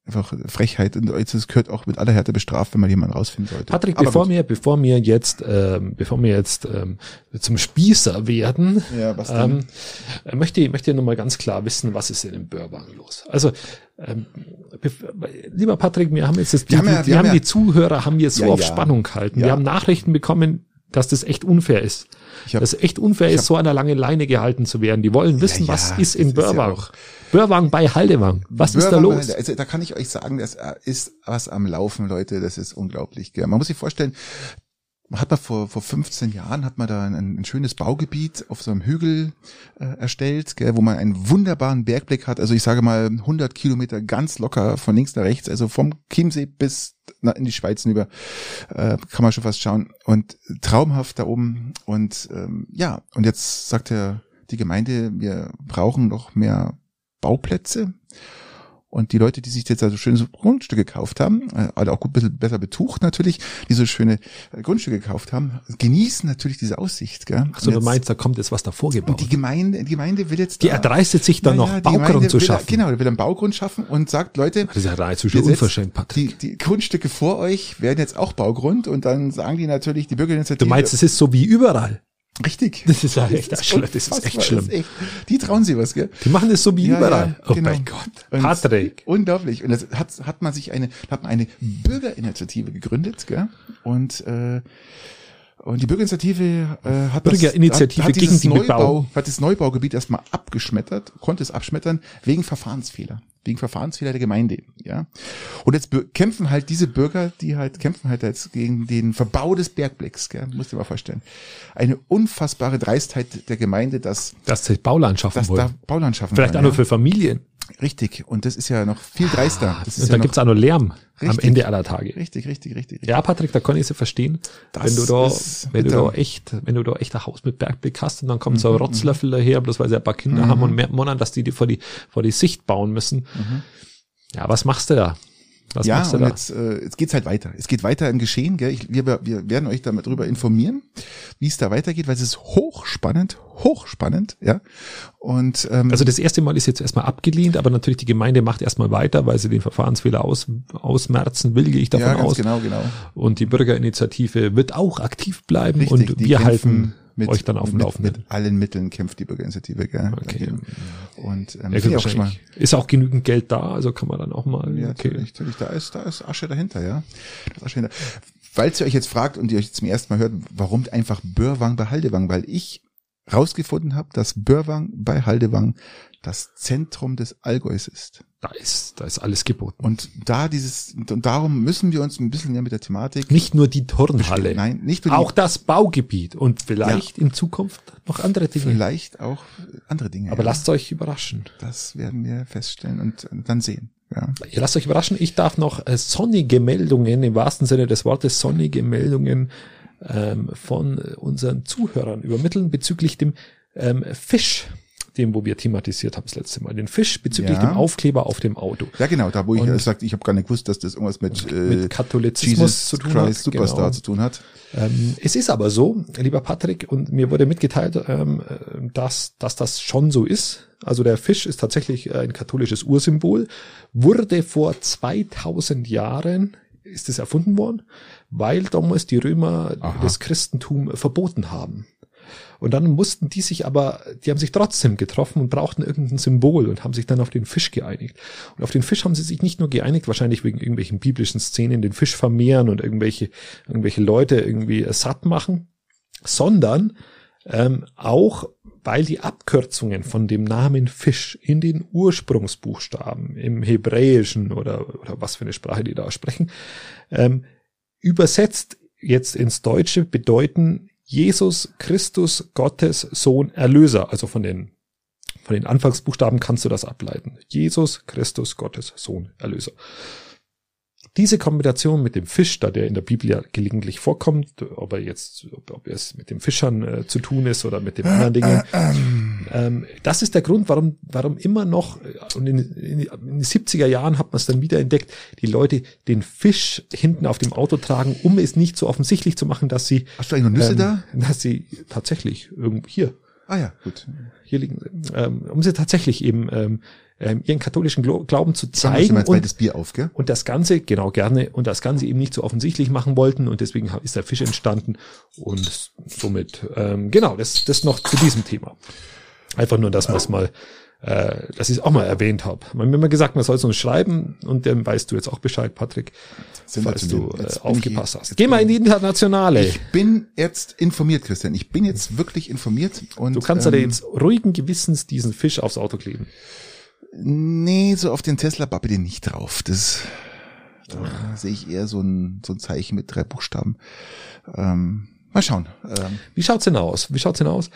einfach Frechheit. Und das gehört auch mit aller Härte bestraft, wenn man jemanden rausfinden sollte. Patrick, Aber bevor gut. wir, bevor wir jetzt, ähm, bevor wir jetzt ähm, zum Spießer werden, Ja, was denn? ähm, äh, möchte ich möchte ich noch mal ganz klar wissen, was ist denn im Börbang los? Also, ähm, lieber Patrick, wir haben jetzt das, die, Wir haben ja- die, wir haben haben ja- die Zuhörer haben wir so Ja, auf. Spannung gehalten. Wir haben Nachrichten bekommen, dass das echt unfair ist. Ich hab- dass es echt unfair ist, hab- so an der langen Leine gehalten zu werden. Die wollen wissen, was ist in ja Börwang. Börwang bei Haldewang. Was ist da los? Also da kann ich euch sagen, das ist was am Laufen, Leute. Das ist unglaublich. Man muss sich vorstellen, man hat man vor, vor 15 Jahren hat man da ein, ein schönes Baugebiet auf so einem Hügel äh, erstellt, gell, wo man einen wunderbaren Bergblick hat. Also ich sage mal 100 Kilometer ganz locker von links nach rechts, also vom Chiemsee bis na, in die Schweiz hinüber, äh, kann man schon fast schauen. Und traumhaft da oben. Und ähm, ja, und jetzt sagt der die Gemeinde, wir brauchen noch mehr Bauplätze. Und die Leute, die sich jetzt also schöne Grundstücke gekauft haben, äh, alle auch gut bisschen besser betucht natürlich, die so schöne äh, Grundstücke gekauft haben, genießen natürlich diese Aussicht. Gell? Achso, Und du jetzt- meinst, da kommt jetzt was davor und gebaut. die Gemeinde, die Gemeinde will jetzt Die da- erdreistet sich dann Ja, noch Baugrund zu will, schaffen. Genau, die will einen Baugrund schaffen und sagt, Leute, Das ist ja setzen- unverschämt, Patrick. die, die Grundstücke vor euch werden jetzt auch Baugrund und dann sagen die natürlich, die Bürgerinitiative. Du meinst, es ist so wie überall. Richtig. Das ist ja echt, das ist schlimm. Das ist echt schlimm. Ist echt, die trauen sie was, gell? Die machen das so wie Ja, überall. ja, oh genau. mein Gott. Und Patrick. Unglaublich. Und das hat, hat man sich eine, hat man eine Bürgerinitiative gegründet, gell? Und äh, Und die Bürgerinitiative äh, hat Bürgerinitiative das, hat, hat gegen die Neubau, hat das Neubaugebiet erstmal abgeschmettert, konnte es abschmettern wegen Verfahrensfehler, wegen Verfahrensfehler der Gemeinde, ja. Und jetzt kämpfen halt diese Bürger, die halt kämpfen halt jetzt gegen den Verbau des Bergblicks, gell, musst du dir mal vorstellen. Eine unfassbare Dreistheit der Gemeinde, dass Dass sie Bauland schaffen dass wollen. da Bauland schaffen Vielleicht auch nur für Familien. Richtig. Und das ist ja noch viel dreister. Das ist Und ja da gibt's auch noch Lärm am Richtig. Ende aller Tage. richtig, richtig, richtig. Ja, Patrick, da kann ich sie verstehen. Das wenn du da, wenn du da echt, wenn du da echt ein Haus mit Bergblick hast und dann kommt Mhm, so ein Rotzlöffel daher, bloß weil sie ein paar Kinder haben und mehr Monaten, dass die die vor die, vor die Sicht bauen müssen. Ja, was machst du da? Was ja, machst du und da? jetzt, äh, jetzt geht's halt weiter. Es geht weiter im Geschehen. Gell? Ich, wir, wir werden euch damit darüber informieren, wie es da weitergeht, weil es ist hochspannend, hochspannend, ja. Und ähm, Also das erste Mal ist jetzt erstmal abgelehnt, aber natürlich die Gemeinde macht erstmal weiter, weil sie den Verfahrensfehler aus, ausmerzen will, gehe ich davon ja, ganz aus. genau, genau. Und die Bürgerinitiative wird auch aktiv bleiben Richtig, und wir kämpfen halten mit, euch dann auf dem Laufenden. Mit allen Mitteln kämpft die Bürgerinitiative, gell? Okay. Und ähm, Ja, auch mal. Ist auch genügend Geld da, also kann man dann auch mal. Ja, okay. natürlich, natürlich. Da ist, da ist Asche dahinter, ja. Da ist Asche dahinter. Falls ihr euch jetzt fragt und ihr euch zum ersten Mal hört, warum einfach Börwang bei Haldewang? Weil ich rausgefunden habe, dass Börwang bei Haldewang das Zentrum des Allgäus ist. Da ist, da ist alles geboten. Und da dieses, und darum müssen wir uns ein bisschen mehr mit der Thematik. Nicht nur die Turnhalle. Nein, nicht nur die, Auch das Baugebiet und vielleicht in Zukunft noch andere Dinge. vielleicht auch andere Dinge. Aber ja. lasst euch überraschen. Das werden wir feststellen und dann sehen. Ja. Ihr lasst euch überraschen. Ich darf noch äh, sonnige Meldungen, im wahrsten Sinne des Wortes sonnige Meldungen ähm, von unseren Zuhörern übermitteln bezüglich dem ähm, Fisch, dem, wo wir thematisiert haben das letzte Mal. Den Fisch bezüglich Ja. dem Aufkleber auf dem Auto. Ja, genau, da wo ich Und- äh, sagte, ich habe gar nicht gewusst, dass das irgendwas mit, äh, Mit Katholizismus Jesus zu tun Christ hat. Superstar Genau. zu tun hat. Ähm, es ist aber so, lieber Patrick, und mir wurde mitgeteilt, ähm, äh, dass, dass das schon so ist. Also der Fisch ist tatsächlich ein katholisches Ursymbol, wurde vor 2000 Jahren, ist es erfunden worden, weil damals die Römer Aha. das Christentum verboten haben. Und dann mussten die sich aber, die haben sich trotzdem getroffen und brauchten irgendein Symbol und haben sich dann auf den Fisch geeinigt. Und auf den Fisch haben sie sich nicht nur geeinigt, wahrscheinlich wegen irgendwelchen biblischen Szenen, den Fisch vermehren und irgendwelche, irgendwelche Leute irgendwie satt machen, sondern ähm, auch, weil die Abkürzungen von dem Namen Fisch in den Ursprungsbuchstaben im Hebräischen oder, oder was für eine Sprache die da sprechen, ähm, übersetzt jetzt ins Deutsche bedeuten Jesus Christus Gottes Sohn Erlöser. Also von den von den Anfangsbuchstaben kannst du das ableiten. Jesus Christus Gottes Sohn Erlöser. Diese Kombination mit dem Fisch, da der in der Bibel ja gelegentlich vorkommt, ob er jetzt, ob, ob es mit dem Fischern äh, zu tun ist oder mit den anderen Dingen, ähm, das ist der Grund, warum, warum immer noch, äh, und in, in, in den 70er Jahren hat man es dann wieder entdeckt, die Leute den Fisch hinten auf dem Auto tragen, um es nicht so offensichtlich zu machen, dass sie, Hast du eigentlich noch Nüsse ähm, da? dass sie tatsächlich irgendwo hier, Ah ja, gut. hier liegen, sie, ähm, um sie tatsächlich eben ähm, ähm, ihren katholischen Glauben zu du zeigen mein und Bier auf, gell? und das Ganze, genau gerne, und das Ganze eben nicht so offensichtlich machen wollten und deswegen ist der Fisch entstanden und somit, ähm, genau, das, das noch zu diesem Thema. Einfach nur, dass man es mal, äh, dass ich es auch mal erwähnt habe. Man hat mir immer gesagt, man soll es uns schreiben und dann weißt du jetzt auch Bescheid, Patrick, falls du Sensationell. Jetzt äh, aufgepasst ich- hast. Geh mal in die Internationale. Ich bin jetzt informiert, Christian. Ich bin jetzt wirklich informiert. Und, du kannst ähm, ja jetzt ruhigen Gewissens diesen Fisch aufs Auto kleben. Nee, so auf den Tesla bappe den nicht drauf. Das da sehe ich eher so ein, so ein Zeichen mit drei Buchstaben. Ähm, mal schauen. Ähm, Wie schaut's denn aus? Wie schaut's denn aus?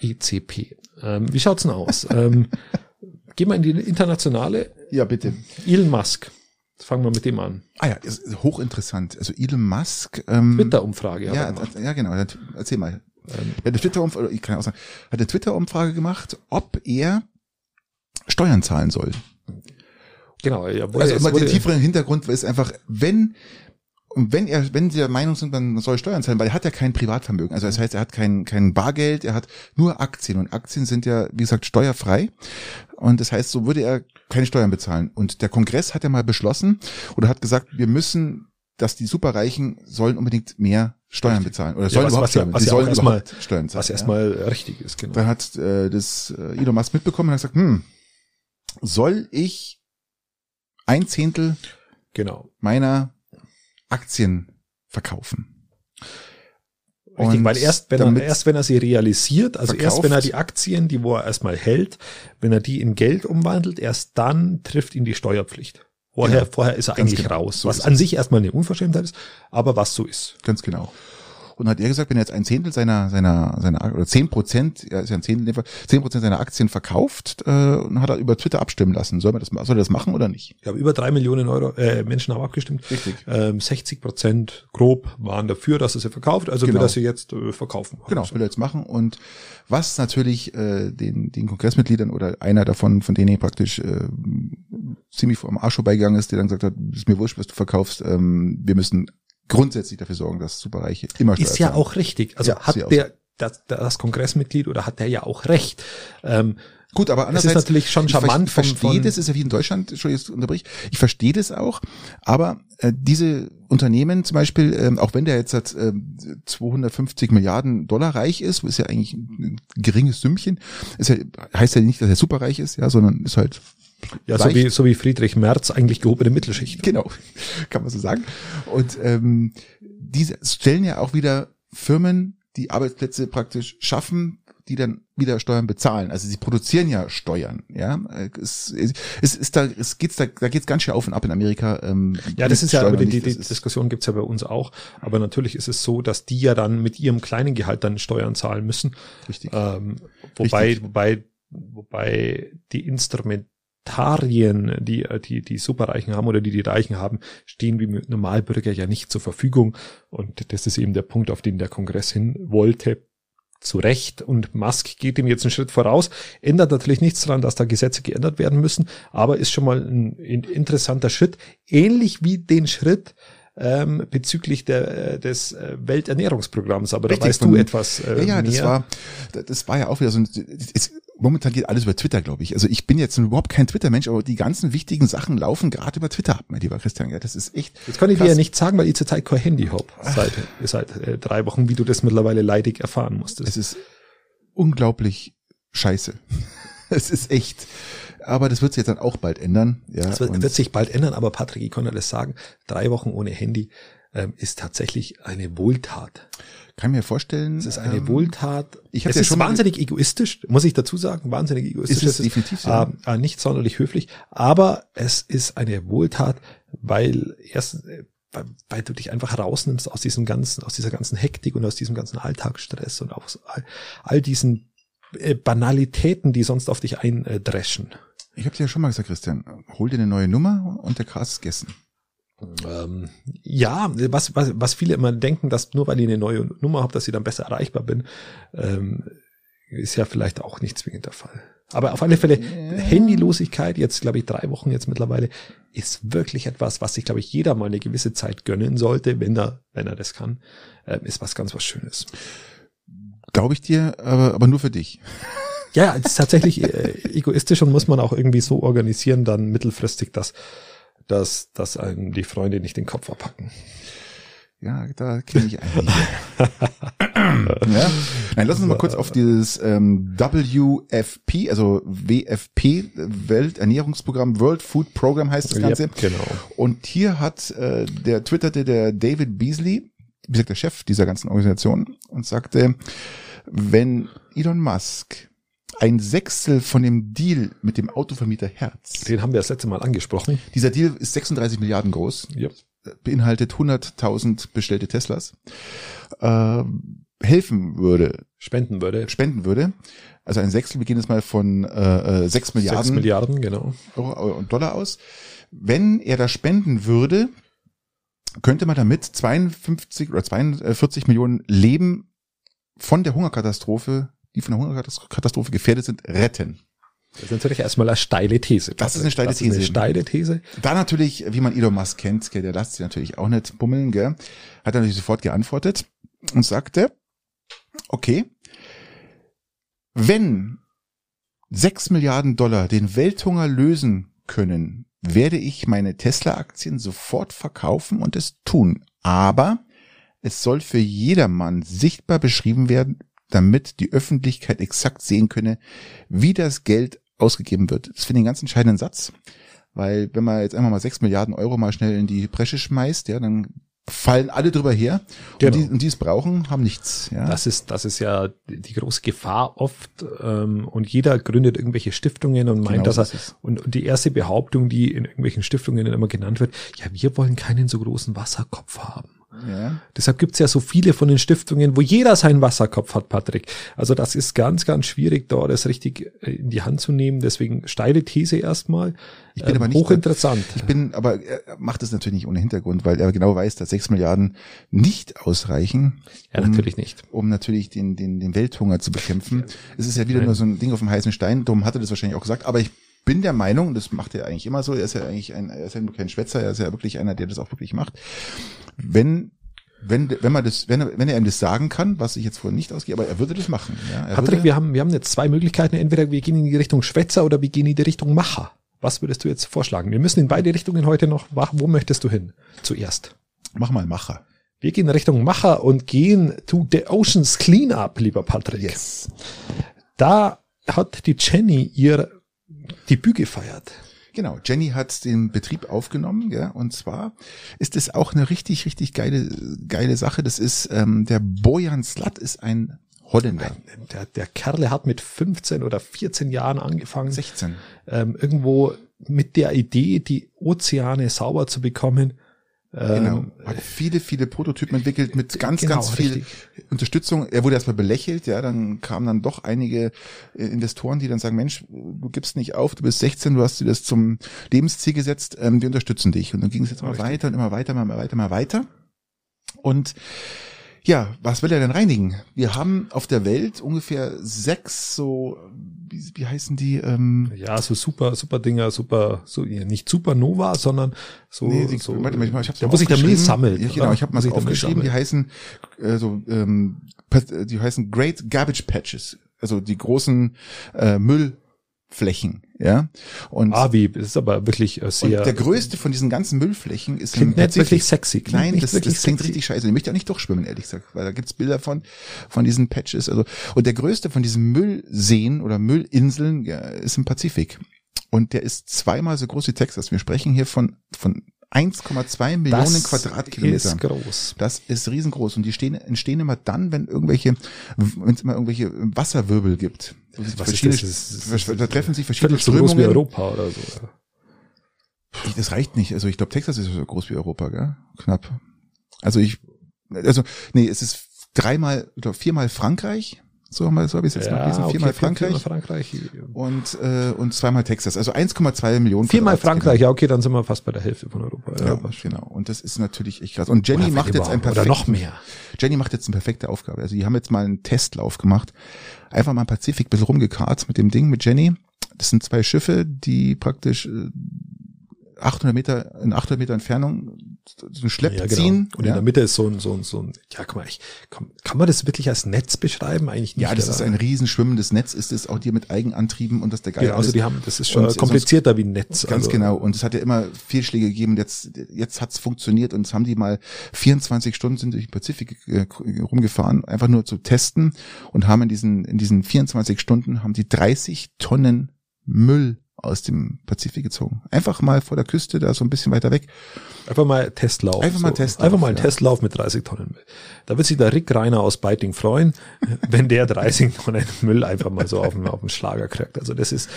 ECP. Ähm, wie schaut's denn aus? ähm, geh mal in die Internationale. ja, bitte. Elon Musk. Fangen wir mit dem an. Ah ja, ist hochinteressant. Also Elon Musk. Ähm, Twitter-Umfrage. Ja, ja, genau. Erzähl mal. Hat eine Twitter-Umfrage, ich kann auch sagen, hat eine Twitter-Umfrage gemacht, ob er Steuern zahlen soll. Genau, ja, Also immer den tieferen Hintergrund ist einfach, wenn und wenn er, wenn sie der Meinung sind, man soll Steuern zahlen, weil er hat ja kein Privatvermögen. Also das heißt, er hat kein, kein Bargeld, er hat nur Aktien und Aktien sind ja, wie gesagt, steuerfrei. Und das heißt, so würde er keine Steuern bezahlen. Und der Kongress hat ja mal beschlossen oder hat gesagt, wir müssen, dass die Superreichen sollen unbedingt mehr Steuern bezahlen oder sollen was- überhaupt was ja- Steuern, was sie ja sollen überhaupt Steuern zahlen. was ja. erstmal richtig ist, genau. Dann hat äh, das äh, Elon Musk mitbekommen und hat gesagt, hm, soll ich ein Zehntel Genau. meiner Aktien verkaufen. Richtig, Und weil erst wenn, er, erst wenn er sie realisiert, also erst verkauft. wenn er die Aktien, die wo er erstmal hält, wenn er die in Geld umwandelt, erst dann trifft ihn die Steuerpflicht. Vorher, Genau. vorher ist er Ganz eigentlich genau. raus, was an sich erstmal eine Unverschämtheit ist, aber was so ist. Ganz genau. Und hat er gesagt, wenn er jetzt ein Zehntel seiner, seiner, seiner, oder zehn Prozent, ja, ist ja ein Zehntel, dem zehn Prozent seiner Aktien verkauft, äh, und hat er über Twitter abstimmen lassen. Soll man das, soll er das machen oder nicht? Ich habe über drei Millionen Euro, äh, Menschen haben abgestimmt. Richtig. Ähm, 60 Prozent grob waren dafür, dass er sie verkauft, also Genau. will er sie jetzt äh, verkaufen. Genau, will er jetzt machen. Und was natürlich äh, den, den Kongressmitgliedern oder einer davon, von denen praktisch äh, ziemlich vor am Arsch vorbeigegangen ist, der dann gesagt hat, ist mir wurscht, was du verkaufst, ähm, wir müssen grundsätzlich dafür sorgen, dass Superreiche immer Ist Steuer ja auch richtig. Also Ja, hat der, das, das Kongressmitglied oder hat der ja auch recht. Ähm, Gut, aber Es ist andererseits natürlich schon charmant Ich verstehe das, ist ja wie in Deutschland, Entschuldigung, jetzt unterbrich. Ich verstehe das auch, aber äh, diese Unternehmen zum Beispiel, ähm, auch wenn der jetzt äh, 250 Milliarden Dollar reich ist, ist ja eigentlich ein geringes Sümmchen, ist ja, heißt ja nicht, dass er superreich ist, ja, sondern ist halt ja, so wie, so wie Friedrich Merz eigentlich gehobene Mittelschicht. Genau, kann man so sagen. Und ähm, diese stellen ja auch wieder Firmen, die Arbeitsplätze praktisch schaffen, die dann wieder Steuern bezahlen. Also sie produzieren ja Steuern. Ja, es, es, es ist da, es geht's da, da geht's ganz schön auf und ab in Amerika. Ähm, Ja, das ist ja, aber die, die ist- Diskussion gibt's ja bei uns auch. Aber natürlich ist es so, dass die ja dann mit ihrem kleinen Gehalt dann Steuern zahlen müssen. Richtig. Ähm, wobei, Richtig. wobei, wobei die Instrumentarien, die, die die Superreichen haben oder die die Reichen haben, stehen wie Normalbürger ja nicht zur Verfügung. Und das ist eben der Punkt, auf den der Kongress hin wollte. Zu Recht. Und Musk geht ihm jetzt einen Schritt voraus. Ändert natürlich nichts daran, dass da Gesetze geändert werden müssen, aber ist schon mal ein, ein interessanter Schritt. Ähnlich wie den Schritt, ähm, bezüglich der, äh, des äh, Welternährungsprogramms, aber Richtig, da weißt du etwas äh, ja, ja, mehr. das war, das war ja auch wieder so ein, es, momentan geht alles über Twitter, glaube ich. Also ich bin jetzt überhaupt kein Twitter-Mensch, aber die ganzen wichtigen Sachen laufen gerade über Twitter ab, mein lieber Christian. Ja, das ist echt. Jetzt kann ich dir krass. ja nicht sagen, weil ich zurzeit kein Handy habe. Seit, seit äh, drei Wochen, wie du das mittlerweile leidig erfahren musstest. Es ist unglaublich scheiße. es ist echt. Aber das wird sich jetzt dann auch bald ändern. Ja, Das wird, wird sich bald ändern, aber Patrick, ich kann dir das sagen, drei Wochen ohne Handy ist tatsächlich eine Wohltat. kann mir vorstellen. Es ist eine ähm, Wohltat. ich es ja ist wahnsinnig egoistisch, muss ich dazu sagen, wahnsinnig egoistisch. Ist es definitiv, ja. äh, äh, nicht sonderlich höflich, aber es ist eine Wohltat, weil erst, äh, weil, weil du dich einfach rausnimmst aus diesem ganzen, aus dieser ganzen Hektik und aus diesem ganzen Alltagsstress und aus all, all diesen äh, Banalitäten, die sonst auf dich eindreschen. Ich habe dir ja schon mal gesagt, Christian, hol dir eine neue Nummer und der Gras ist gegessen. Ähm, ja, was, was, was viele immer denken, dass nur weil ich eine neue Nummer habe, dass ich dann besser erreichbar bin, ähm, ist ja vielleicht auch nicht zwingend der Fall. Aber auf alle Fälle, Handylosigkeit, jetzt glaube ich drei Wochen jetzt mittlerweile, ist wirklich etwas, was sich, glaube ich, jeder mal eine gewisse Zeit gönnen sollte, wenn er, wenn er das kann, ähm, ist was ganz was Schönes. Glaube ich dir, aber, aber nur für dich. Ja, es ist tatsächlich äh, egoistisch und muss man auch irgendwie so organisieren, dann mittelfristig, dass, dass, dass einem die Freunde nicht den Kopf abhacken. Ja, da kenne ich einen. ja. Nein, lass uns mal kurz auf dieses ähm, WFP, also WFP, Welternährungsprogramm, World Food Program heißt das Ganze. Yep, genau. Und hier hat äh, der twitterte der David Beasley, wie gesagt der Chef dieser ganzen Organisation, und sagte, wenn Elon Musk ein Sechstel von dem Deal mit dem Autovermieter Herz, Den haben wir das letzte Mal angesprochen. dieser Deal ist 36 Milliarden groß, Ja. beinhaltet 100.000 bestellte Teslas, äh, helfen würde, Spenden würde. spenden würde, also ein Sechstel, wir gehen jetzt mal von äh, äh, 6 Milliarden, 6 Milliarden, genau. Euro und Dollar aus. Wenn er das spenden würde, könnte man damit 52 oder 42 Millionen Leben von der Hungerkatastrophe, die von der Hungerkatastrophe gefährdet sind, retten. Das ist natürlich erstmal eine steile These. Das ist eine steile das Ist eine These. steile These. Da natürlich, wie man Elon Musk kennt, gell, der lässt sich natürlich auch nicht bummeln, gell, hat er natürlich sofort geantwortet und sagte, okay, wenn 6 Milliarden Dollar den Welthunger lösen können, werde ich meine Tesla-Aktien sofort verkaufen und es tun. Aber es soll für jedermann sichtbar beschrieben werden, damit die Öffentlichkeit exakt sehen könne, wie das Geld ausgegeben wird. Das finde ich einen ganz entscheidenden Satz, weil wenn man jetzt einfach mal 6 Milliarden Euro mal schnell in die Bresche schmeißt, ja, dann fallen alle drüber her. Genau. Und, die, und die es brauchen, haben nichts. Ja. Das ist, das ist ja die große Gefahr oft. Ähm, und jeder gründet irgendwelche Stiftungen und meint, Genau dass er, ist und, und die erste Behauptung, die in irgendwelchen Stiftungen immer genannt wird, ja, wir wollen keinen so großen Wasserkopf haben. Ja. Deshalb gibt's ja so viele von den Stiftungen, wo jeder seinen Wasserkopf hat, Patrick. Also das ist ganz, ganz schwierig, da das richtig äh, in die Hand zu nehmen. Deswegen steile These erstmal. Ich bin Ähm, aber nicht hochinteressant. Ich bin, aber er macht es natürlich nicht ohne Hintergrund, weil er genau weiß, dass sechs Milliarden nicht ausreichen. Ja, um- natürlich nicht. Um natürlich den, den, den Welthunger zu bekämpfen. Es ist ja wieder nur so ein Ding auf dem heißen Stein. Darum hat er das wahrscheinlich auch gesagt. Aber ich bin der Meinung, das macht er eigentlich immer so. Er ist ja eigentlich ein, er ist ja kein Schwätzer. Er ist ja wirklich einer, der das auch wirklich macht. Wenn wenn, wenn man das, wenn er, wenn er ihm das sagen kann, was ich jetzt vorhin nicht ausgehe, aber er würde das machen. Ja, Patrick, würde, wir haben, wir haben jetzt zwei Möglichkeiten. Entweder wir gehen in die Richtung Schwätzer oder wir gehen in die Richtung Macher. Was würdest du jetzt vorschlagen? Wir müssen in beide Richtungen heute noch, wo möchtest du hin? Zuerst. mach mal Macher. Wir gehen Richtung Macher und gehen to the Oceans Cleanup, lieber Patrick. Yes. Da hat die Jenny ihr Debüt gefeiert. Genau, Jenny hat den Betrieb aufgenommen, ja, und zwar ist es auch eine richtig, richtig geile, geile Sache. Das ist, ähm, der Bojan Slat ist ein Holländer. Der, der Kerle hat mit 15 oder 14 Jahren angefangen, 16. ähm, irgendwo mit der Idee, die Ozeane sauber zu bekommen. Genau. Ähm, Hat viele, viele Prototypen entwickelt mit ganz, genau, ganz viel richtig. Unterstützung. Er wurde erstmal belächelt, ja, dann kamen dann doch einige äh, Investoren, die dann sagen, Mensch, du gibst nicht auf, du bist 16, du hast dir das zum Lebensziel gesetzt, ähm, wir unterstützen dich. Und dann ging es jetzt immer Richtig. weiter und immer weiter, immer weiter, immer weiter. Und ja, was will er denn reinigen? Wir haben auf der Welt ungefähr sechs so, wie, wie heißen die? Ähm, Ja, so super, super Dinger, super, so nicht Supernova, sondern so, Nee, die, so warte mal, ich hab's der, mal wo sich der Müll aufgeschrieben. sammelt. Ja, genau, ich habe mal Müll aufgeschrieben, die heißen äh, so ähm, die heißen Great Garbage Patches, also die großen äh, Müllflächen, ja. Und, Ah, wie, das ist aber wirklich äh, und sehr, der größte von diesen ganzen Müllflächen ist klingt nicht wirklich sexy. Klingt Nein, das, das klingt sexy. richtig scheiße. Ich möchte auch nicht durchschwimmen, ehrlich gesagt, weil da gibt's Bilder von, von diesen Patches. Also, und der größte von diesen Müllseen oder Müllinseln ja, ist im Pazifik. Und der ist zweimal so groß wie Texas. Wir sprechen hier von, von 1,2 Millionen Das Quadratkilometern. ist groß. Das ist riesengroß und die stehen, entstehen immer dann, wenn irgendwelche, wenn es immer irgendwelche Wasserwirbel gibt. Was ist verschiedene- das? Das ist- da treffen sich verschiedene Viertel so groß wie Strömungen. Europa oder so. Das reicht nicht. Also ich glaube, Texas ist so groß wie Europa, gell? Knapp. Also ich, also nee, es ist dreimal oder viermal Frankreich. So haben wir, so habe ich es jetzt mal gelesen. Viermal okay, Frankreich Frankreich. und äh, und zweimal Texas. Also 1,2 Millionen. Viermal. Frankreich, ja, okay, dann sind wir fast bei der Hälfte von Europa. Ja, schon. genau. Und das ist natürlich echt krass. Und Jenny Oder macht jetzt ein Oder perfektes noch mehr. Jenny macht jetzt eine perfekte Aufgabe. Also die haben jetzt mal einen Testlauf gemacht. Einfach mal im Pazifik ein bisschen rumgekarrt mit dem Ding, mit Jenny. Das sind zwei Schiffe, die praktisch äh, 800 Meter, in 800 Meter Entfernung so einen Schlepp Ja, genau. ziehen. Und in ja. der Mitte ist so ein, so ein, so ein, ja, guck mal, ich, kann, kann man das wirklich als Netz beschreiben? Eigentlich nicht. ja, das oder? ist ein riesen schwimmendes Netz, ist es auch dir mit Eigenantrieben und das der Geil Genau, also die haben, das ist schon sonst- komplizierter wie ein Netz. Ganz also, genau. Und es hat ja immer Fehlschläge gegeben. Jetzt, jetzt hat's funktioniert und es haben die mal 24 Stunden sind durch den Pazifik äh, rumgefahren, einfach nur zu testen und haben in diesen, in diesen 24 Stunden haben die 30 Tonnen Müll aus dem Pazifik gezogen. Einfach mal vor der Küste, da so ein bisschen weiter weg. Einfach mal Testlauf. Einfach mal Testlauf, Einfach mal ein ja. Testlauf mit 30 Tonnen Müll. Da wird sich der Rick Reiner aus Beiting freuen, wenn der 30 Tonnen Müll einfach mal so auf den, auf den Schlager kriegt. Also das ist,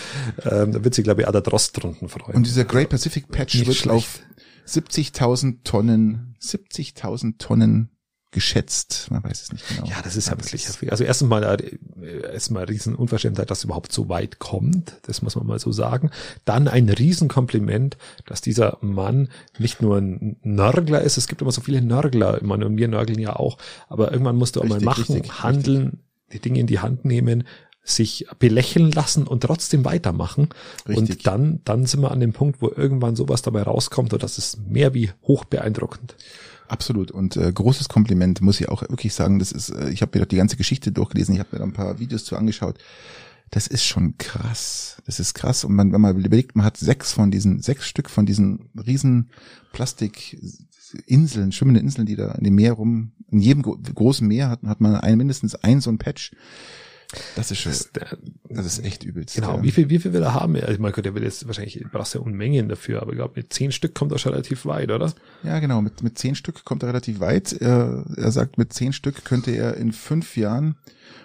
ähm, da wird sich, glaube ich, auch der Drost drunten freuen. Und dieser Great Pacific Patch Nicht wird schlecht. auf 70.000 Tonnen, 70.000 Tonnen geschätzt. Man weiß es nicht genau. ja, das ist ja wirklich ist-. Also erstens mal, äh, erstmal riesen Unverschämtheit, dass es überhaupt so weit kommt. Das muss man mal so sagen. Dann ein Riesenkompliment, dass dieser Mann nicht nur ein Nörgler ist. Es gibt immer so viele Nörgler. Ich meine, und wir nörgeln ja auch. Aber irgendwann musst du auch mal Richtig, machen, richtig, handeln, die Dinge in die Hand nehmen, sich belächeln lassen und trotzdem weitermachen. Richtig. Und dann, dann sind wir an dem Punkt, wo irgendwann sowas dabei rauskommt und das ist mehr wie hoch beeindruckend. Absolut und äh, großes Kompliment muss ich auch wirklich sagen. Das ist, äh, ich habe mir doch die ganze Geschichte durchgelesen. Ich habe mir da ein paar Videos zu angeschaut. Das ist schon krass. Das ist krass. Und man, wenn man überlegt, man hat sechs von diesen, sechs Stück von diesen riesen Plastikinseln, schwimmende Inseln, die da in dem Meer rum, in jedem gro- großen Meer hat, hat man ein, mindestens ein so ein Patch. Das ist schon, Das, der, das ist echt übelst. genau, ja. wie viel, wie viel will er haben? Also, mein Gott, der will jetzt wahrscheinlich, brauchst ja Unmengen dafür, aber ich glaube, mit zehn Stück kommt er schon relativ weit, oder? Ja, genau. Mit, mit zehn Stück kommt er relativ weit. Er, er sagt, mit zehn Stück könnte er in fünf Jahren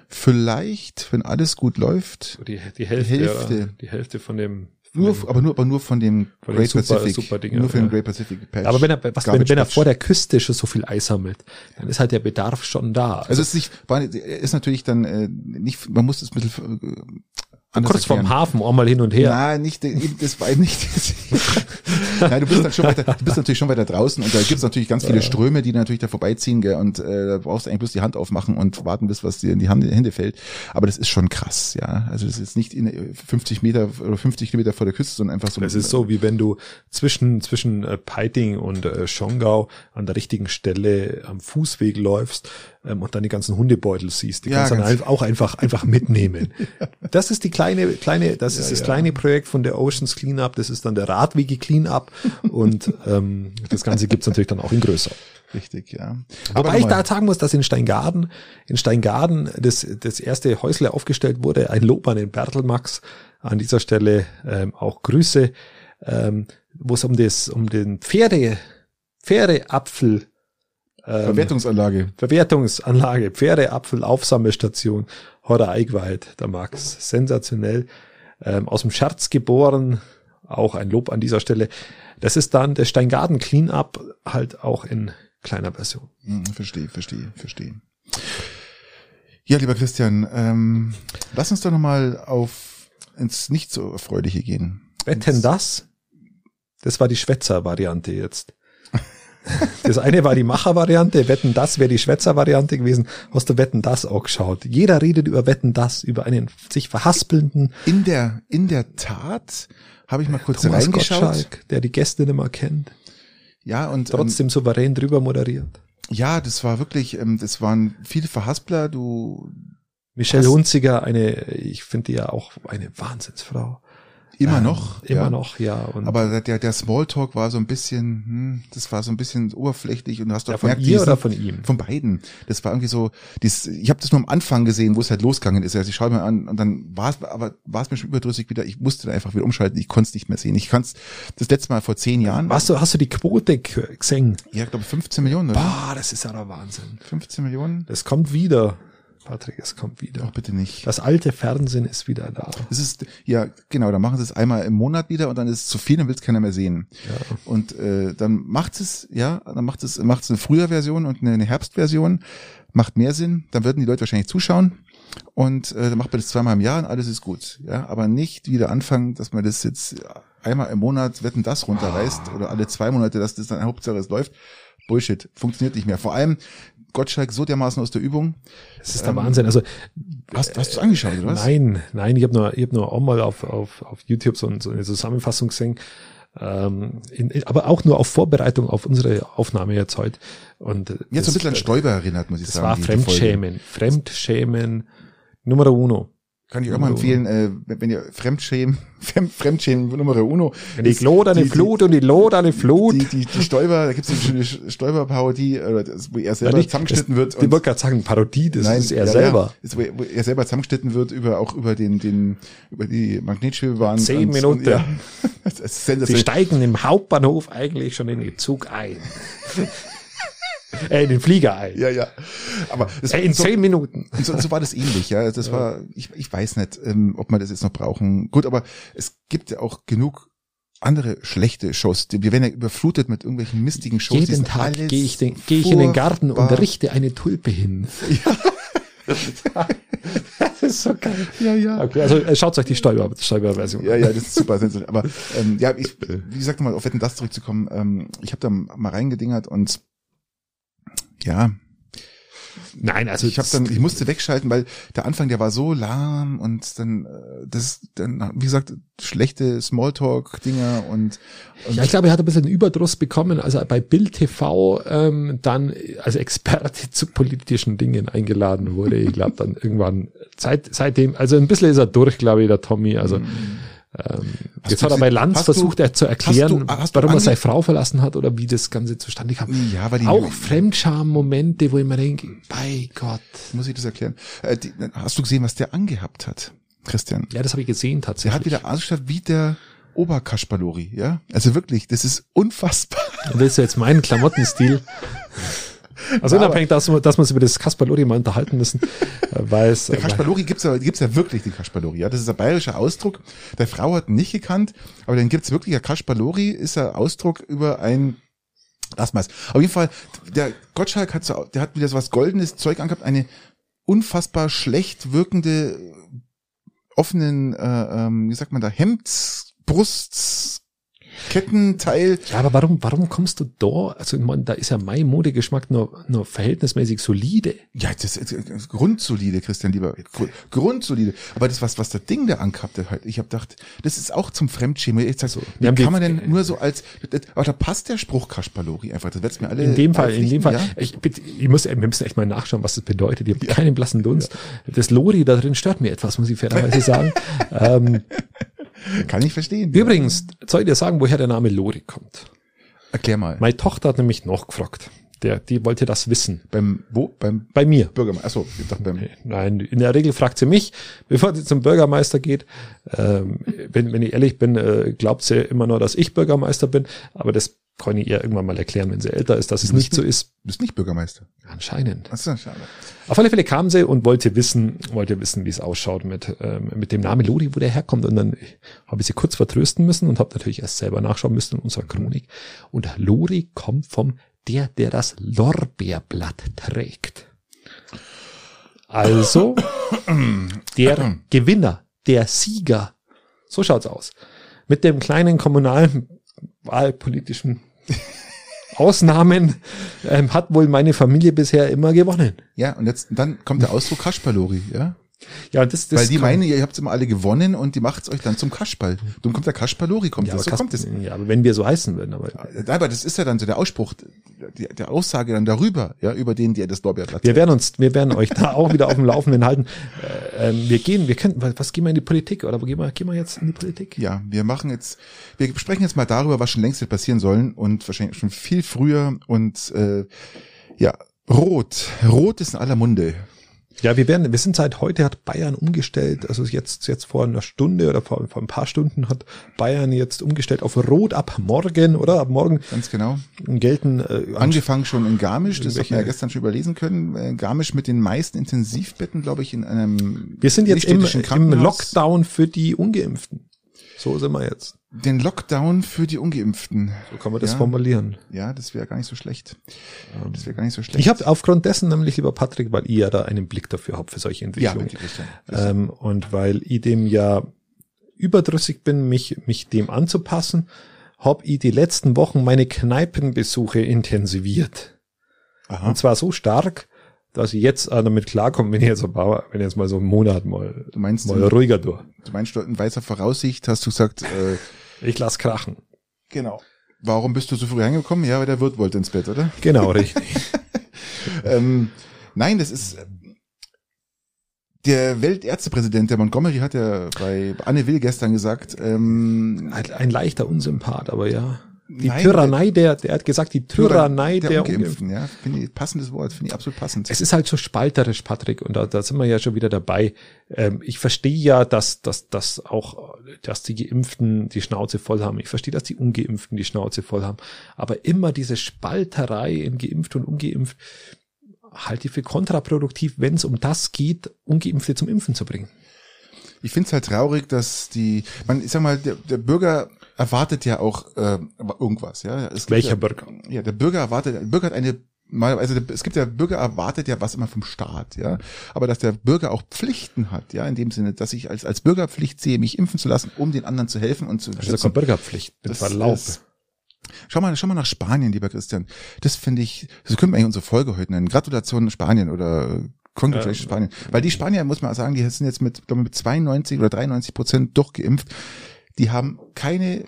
vielleicht, wenn alles gut läuft, die, die Hälfte, Hälfte. Die Hälfte von dem. Nur, aber nur, aber nur von dem Von den Great super- Pacific, super Dinger, nur für den ja. Great Pacific Patch. Aber wenn er, was, wenn, wenn er vor der Küste schon so viel Eis sammelt, dann ist halt der Bedarf schon da. also es ist nicht, ist natürlich dann äh, nicht, man muss es ein bisschen äh, anders kurz vorm erklären. Hafen einmal hin und her. Nein, nicht, eben, das war eben nicht. Nein, du bist dann schon weiter, du bist natürlich schon weiter draußen und da gibt's natürlich ganz viele Ströme, die natürlich da vorbeiziehen, gell, und äh, da brauchst du eigentlich bloß die Hand aufmachen und warten, bis was dir in die Hand, Hände fällt. Aber das ist schon krass, ja. Also das ist nicht in äh, 50 Meter oder 50 Kilometer vor der Küste, sondern einfach so. Das ist so, wie wenn du zwischen, zwischen äh, Peiting und äh, Schongau an der richtigen Stelle am Fußweg läufst ähm, und dann die ganzen Hundebeutel siehst. Die Ja, kannst du dann auch einfach, einfach mitnehmen. Das ist die kleine, kleine, das ist Ja, das ja. kleine Projekt von der Oceans Cleanup. Das ist dann der Radwege Cleanup und ähm, das Ganze gibt's natürlich dann auch in größer. Richtig, ja. Wobei ich da sagen muss, dass in Steingaden, in Steingaden das, das erste Häusle aufgestellt wurde, ein Lob an den Bertelmax. An dieser Stelle ähm, auch Grüße, ähm, wo es um das, um den Pferde, Pferdeapfel, ähm, Verwertungsanlage. Verwertungsanlage, Pferdeapfel-Aufsammelstation, Horror Eichwald, der Max. Sensationell. Ähm, aus dem Scherz geboren, auch ein Lob an dieser Stelle. Das ist dann der Steingarten Cleanup, halt auch in kleiner Version. Hm, verstehe, verstehe, verstehe. Ja, lieber Christian, ähm, lass uns doch nochmal auf ins nicht so erfreuliche gehen. Wetten das? Das war die Schwätzer-Variante jetzt. Das eine war die Macher-Variante, Wetten das wäre die Schwätzer-Variante gewesen. Hast du Wetten das auch geschaut? Jeder redet über Wetten das, über einen sich verhaspelnden In der, in der Tat habe ich mal kurz Thomas reingeschaut. Gottschalk, der die Gäste nicht mehr kennt, Ja, und ähm, trotzdem souverän drüber moderiert. ja, das war wirklich, ähm, das waren viele Verhaspler, du Michelle Hunziger, eine, ich finde die ja auch eine Wahnsinnsfrau. Immer Ähm, noch. Immer ja. noch, ja. Und Aber der, der Smalltalk war so ein bisschen, hm, das war so ein bisschen oberflächlich und du hast doch ja, von gemerkt, ihr diesen- oder von ihm? Von beiden. Das war irgendwie so, dies, ich habe das nur am Anfang gesehen, wo es halt losgegangen ist. Also ich schaue mir an und dann war es, aber war es mir schon überdrüssig wieder. Ich musste da einfach wieder umschalten. Ich konnte es nicht mehr sehen. Ich kann es das letzte Mal vor zehn Jahren. Hast du, hast du die Quote gesehen? Ja, ich glaube 15 Millionen, oder? Boah, das ist ja der Wahnsinn. 15 Millionen? Das kommt wieder. Patrick, es kommt wieder. Doch, bitte nicht. Das alte Fernsehen ist wieder da. Das ist, ja, genau, dann machen sie es einmal im Monat wieder und dann ist es zu viel und will es keiner mehr sehen. Ja. Und äh, dann macht es, ja, dann macht es, macht es eine Frühjahrversion und eine, eine Herbstversion, macht mehr Sinn, dann würden die Leute wahrscheinlich zuschauen und äh, dann macht man das zweimal im Jahr und alles ist gut. Ja, aber nicht wieder anfangen, dass man das jetzt einmal im Monat wetten das runterreißt oder alle zwei Monate, dass das dann Hauptsache es läuft. Bullshit, funktioniert nicht mehr. Vor allem Gottschalk so dermaßen aus der Übung. Das ist der Wahnsinn. Also Hast, hast du es angeschaut, oder was? nein, nein, ich habe nur, ich habe nur auch mal auf, auf, auf YouTube so, so eine Zusammenfassung gesehen. Ähm, in, aber auch nur auf Vorbereitung auf unsere Aufnahme jetzt heute. Und äh, Jetzt so ein das- bisschen an Stoiber erinnert, muss ich Das sagen. war die Folge. Fremdschämen. Fremdschämen Numero uno. Kann ich auch mal empfehlen, äh, wenn wenn ihr Fremdschämen, Fremd- Fremdschämen Nummer uno. Die ist gloderne die- Flut und die loderne Flut. Die, die, die Stoiber, da gibt es eine schöne Stoiber-Parodie, äh, wo er selber Nicht- zusammengeschnitten wird. Ich wollte gerade sagen, Parodie, das ist er selber. Ja, ist, wo, er selber zusammengeschnitten wird über auch über den den über die Magnetschwebebahn. Zehn Und- Minuten. Und, ja, Sie steigen im Hauptbahnhof eigentlich schon in den Zug ein. äh, in den Flieger ein. Ja, ja. Aber das, Äh, in so, zehn Minuten. So, so war das ähnlich, ja. Das war, ich, ich weiß nicht, ähm, ob wir das jetzt noch brauchen. Gut, aber es gibt ja auch genug andere schlechte Shows. Wir werden ja überflutet mit irgendwelchen mistigen Shows. Jeden Tag gehe ich, den, gehe ich in den Garten und richte eine Tulpe hin. das ist so geil. Ja, ja. Okay, also äh, schaut euch die Steuer- Steuerversion Ja, ja, das ist super. Aber ähm, ja, ich, wie gesagt, nochmal auf Wetten das zurückzukommen. Ähm, ich habe da mal reingedingert und ja, Nein, also ich habe dann, ich musste wegschalten, weil der Anfang, der war so lahm und dann, äh, das, dann, wie gesagt, schlechte Smalltalk-Dinger und, und Ja, ich glaube, er hat ein bisschen Überdruss bekommen, als er bei Bild TV ähm, dann als Experte zu politischen Dingen eingeladen wurde. Ich glaube dann irgendwann seit seitdem, also ein bisschen ist er durch, glaube ich, der Tommy. Also Ähm, Hast jetzt hat er bei Lanz hast du- versucht, er zu hast erklären, du- hast du warum er seine Frau verlassen hat oder wie das Ganze zustande kam. Ja, weil die Auch Fremdscham-Momente, wo ich mir denke, bei Gott. muss ich das erklären. Äh, die, hast du gesehen, was der angehabt hat, Christian? Ja, das habe ich gesehen Der tatsächlich. hat wieder ausgestattet wie der Oberkaspalori, ja? Also wirklich, das ist unfassbar. Willst du jetzt meinen Klamottenstil? Also Aber- unabhängig, dass dass wir uns über das Kasperlori mal unterhalten müssen, äh, weil es, Der Kaspalori gibt's ja, gibt's ja wirklich, den Kaspalori, ja? Das ist ein bayerischer Ausdruck. Der Frau hat ihn nicht gekannt, aber den gibt's wirklich. Der Kaspalori ist ein Ausdruck über ein Lass mal's. Auf jeden Fall, der Gottschalk hat so, der hat wieder so was goldenes Zeug angehabt, eine unfassbar schlecht wirkende, offenen, äh, ähm, wie sagt man da, Hemds, Brusts, Kettenteil. Ja, aber warum, warum kommst du da? Also, ich meine, da ist ja mein Modegeschmack nur, nur verhältnismäßig solide. Ja, das ist äh, grundsolide, Christian, lieber. Gru- Grundsolide. Aber das, was, was der Ding da angehabt hat, halt, ich habe gedacht, das ist auch zum Fremdschämen. Ich sag, wir wie kann die- man denn nur so als, das, aber da passt der Spruch Kaspalori einfach. Das wird's mir alle. In dem Fall, in dem Fall. Ja? Ich, bitte, ich muss, wir müssen echt mal nachschauen, was das bedeutet. Ich habe keinen blassen Dunst. Das Lori da drin stört mir etwas, muss ich fairerweise sagen. ähm, Kann ich verstehen. übrigens, soll ich dir sagen, woher der Name Lori kommt? Erklär mal. Meine Tochter hat nämlich noch gefragt. Der, die wollte das wissen. Beim, wo? Beim Bei mir. Bürgermeister. Achso, ich dachte beim, Nein, in der Regel fragt sie mich, bevor sie zum Bürgermeister geht. Ähm, wenn, wenn ich ehrlich bin, äh, glaubt sie immer nur, dass ich Bürgermeister bin. Aber das ich ihr irgendwann mal erklären, wenn sie älter ist, dass es nicht so ist. du bist nicht Bürgermeister. Anscheinend. Achso, schade. Auf alle Fälle kam sie und wollte wissen, wollte wissen, wie es ausschaut mit, ähm, mit dem Namen Lodi, wo der herkommt. Und dann habe ich sie kurz vertrösten müssen und habe natürlich erst selber nachschauen müssen in unserer Chronik. Und Lori kommt vom der, der das Lorbeerblatt trägt. Also der Gewinner, der Sieger. So schaut's aus. Mit dem kleinen kommunalen wahlpolitischen Ausnahmen ähm, hat wohl meine Familie bisher immer gewonnen. Ja, und jetzt, dann kommt der Ausdruck Kaspalori, ja? Ja, das, das Weil die meinen, ihr habt immer alle gewonnen und die macht's euch dann zum Kaspal. Dann kommt der Kaspalori, kommt ja, das. So Kas- kommt es. ja, aber wenn wir so heißen würden, aber Aber das ist ja dann so der Ausspruch, die, der Aussage dann darüber, ja, über den, der das Lorbeerblatt wir werden uns, wir werden euch da auch wieder auf dem Laufenden halten. Äh, ähm, wir gehen, wir können, was was gehen wir in die Politik oder wo gehen wir, gehen wir jetzt in die Politik? Ja, wir machen jetzt, wir sprechen jetzt mal darüber, was schon längst hätte passieren sollen und wahrscheinlich schon viel früher und äh, ja, Rot. Rot ist in aller Munde. Ja, wir werden, wir sind seit heute hat Bayern umgestellt, also jetzt, jetzt vor einer Stunde oder vor, vor ein paar Stunden hat Bayern jetzt umgestellt auf Rot ab morgen, oder? Ab morgen Ganz genau. gelten, äh, Angefangen schon in Garmisch, das hat man ja gestern schon überlesen können. Äh, Garmisch mit den meisten Intensivbetten, glaube ich, in einem wir sind jetzt im, im. Lockdown für die Ungeimpften. So sind wir jetzt. Den Lockdown für die Ungeimpften. So kann man das Ja. formulieren. Ja, das wäre gar nicht so schlecht. Das wäre gar nicht so schlecht. Ich habe aufgrund dessen nämlich, lieber Patrick, weil ich ja da einen Blick dafür habt für solche ja, Entwicklungen. bitte, Christian. ähm, und weil ich dem ja überdrüssig bin, mich, mich dem anzupassen, hab ich die letzten Wochen meine Kneipenbesuche intensiviert. Aha. Und zwar so stark, dass ich jetzt damit klarkomme, wenn ich jetzt, ein paar, wenn ich jetzt mal so einen Monat mal, Du meinst, mal ruhiger durch. du meinst in weißer Voraussicht hast du gesagt, äh, Ich lass krachen. genau. Warum bist du so früh reingekommen? Ja, weil der Wirt wollte ins Bett, oder? Genau, richtig. ähm, nein, das ist der Weltärztepräsident, der Montgomery, hat ja bei Anne Will gestern gesagt, ähm, ein leichter Unsympath, aber ja. Die Nein, Tyrannei der, der hat gesagt, die Tyrannei der, der Ungeimpften. Ungeimpften, ja, finde ich passendes Wort, finde ich absolut passend. Es ist halt so spalterisch, Patrick, und da, da sind wir ja schon wieder dabei. Ähm, ich verstehe ja, dass, dass, dass auch, dass die Geimpften die Schnauze voll haben. Ich verstehe, dass die Ungeimpften die Schnauze voll haben. Aber immer diese Spalterei in geimpft und ungeimpft halte ich für kontraproduktiv, wenn es um das geht, Ungeimpfte zum Impfen zu bringen. Ich finde es halt traurig, dass die, man, ich sag mal, der, der Bürger erwartet ja auch äh, irgendwas, ja. Welcher ja, Bürger? Ja, der Bürger erwartet, der Bürger hat eine also es gibt ja Bürger erwartet ja was immer vom Staat, ja, aber dass der Bürger auch Pflichten hat, ja, in dem Sinne, dass ich als als Bürgerpflicht sehe, mich impfen zu lassen, um den anderen zu helfen und zu Das ist Bürgerpflicht, mit Das Verlaub. ist- Schau mal, schau mal nach Spanien, lieber Christian. Das finde ich, das können wir eigentlich unsere Folge heute nennen. Gratulation Spanien oder äh, Congratulations Spanien. Weil die Spanier, muss man sagen, die sind jetzt mit, glaube ich, mit 92 oder 93 Prozent durchgeimpft. Die haben keine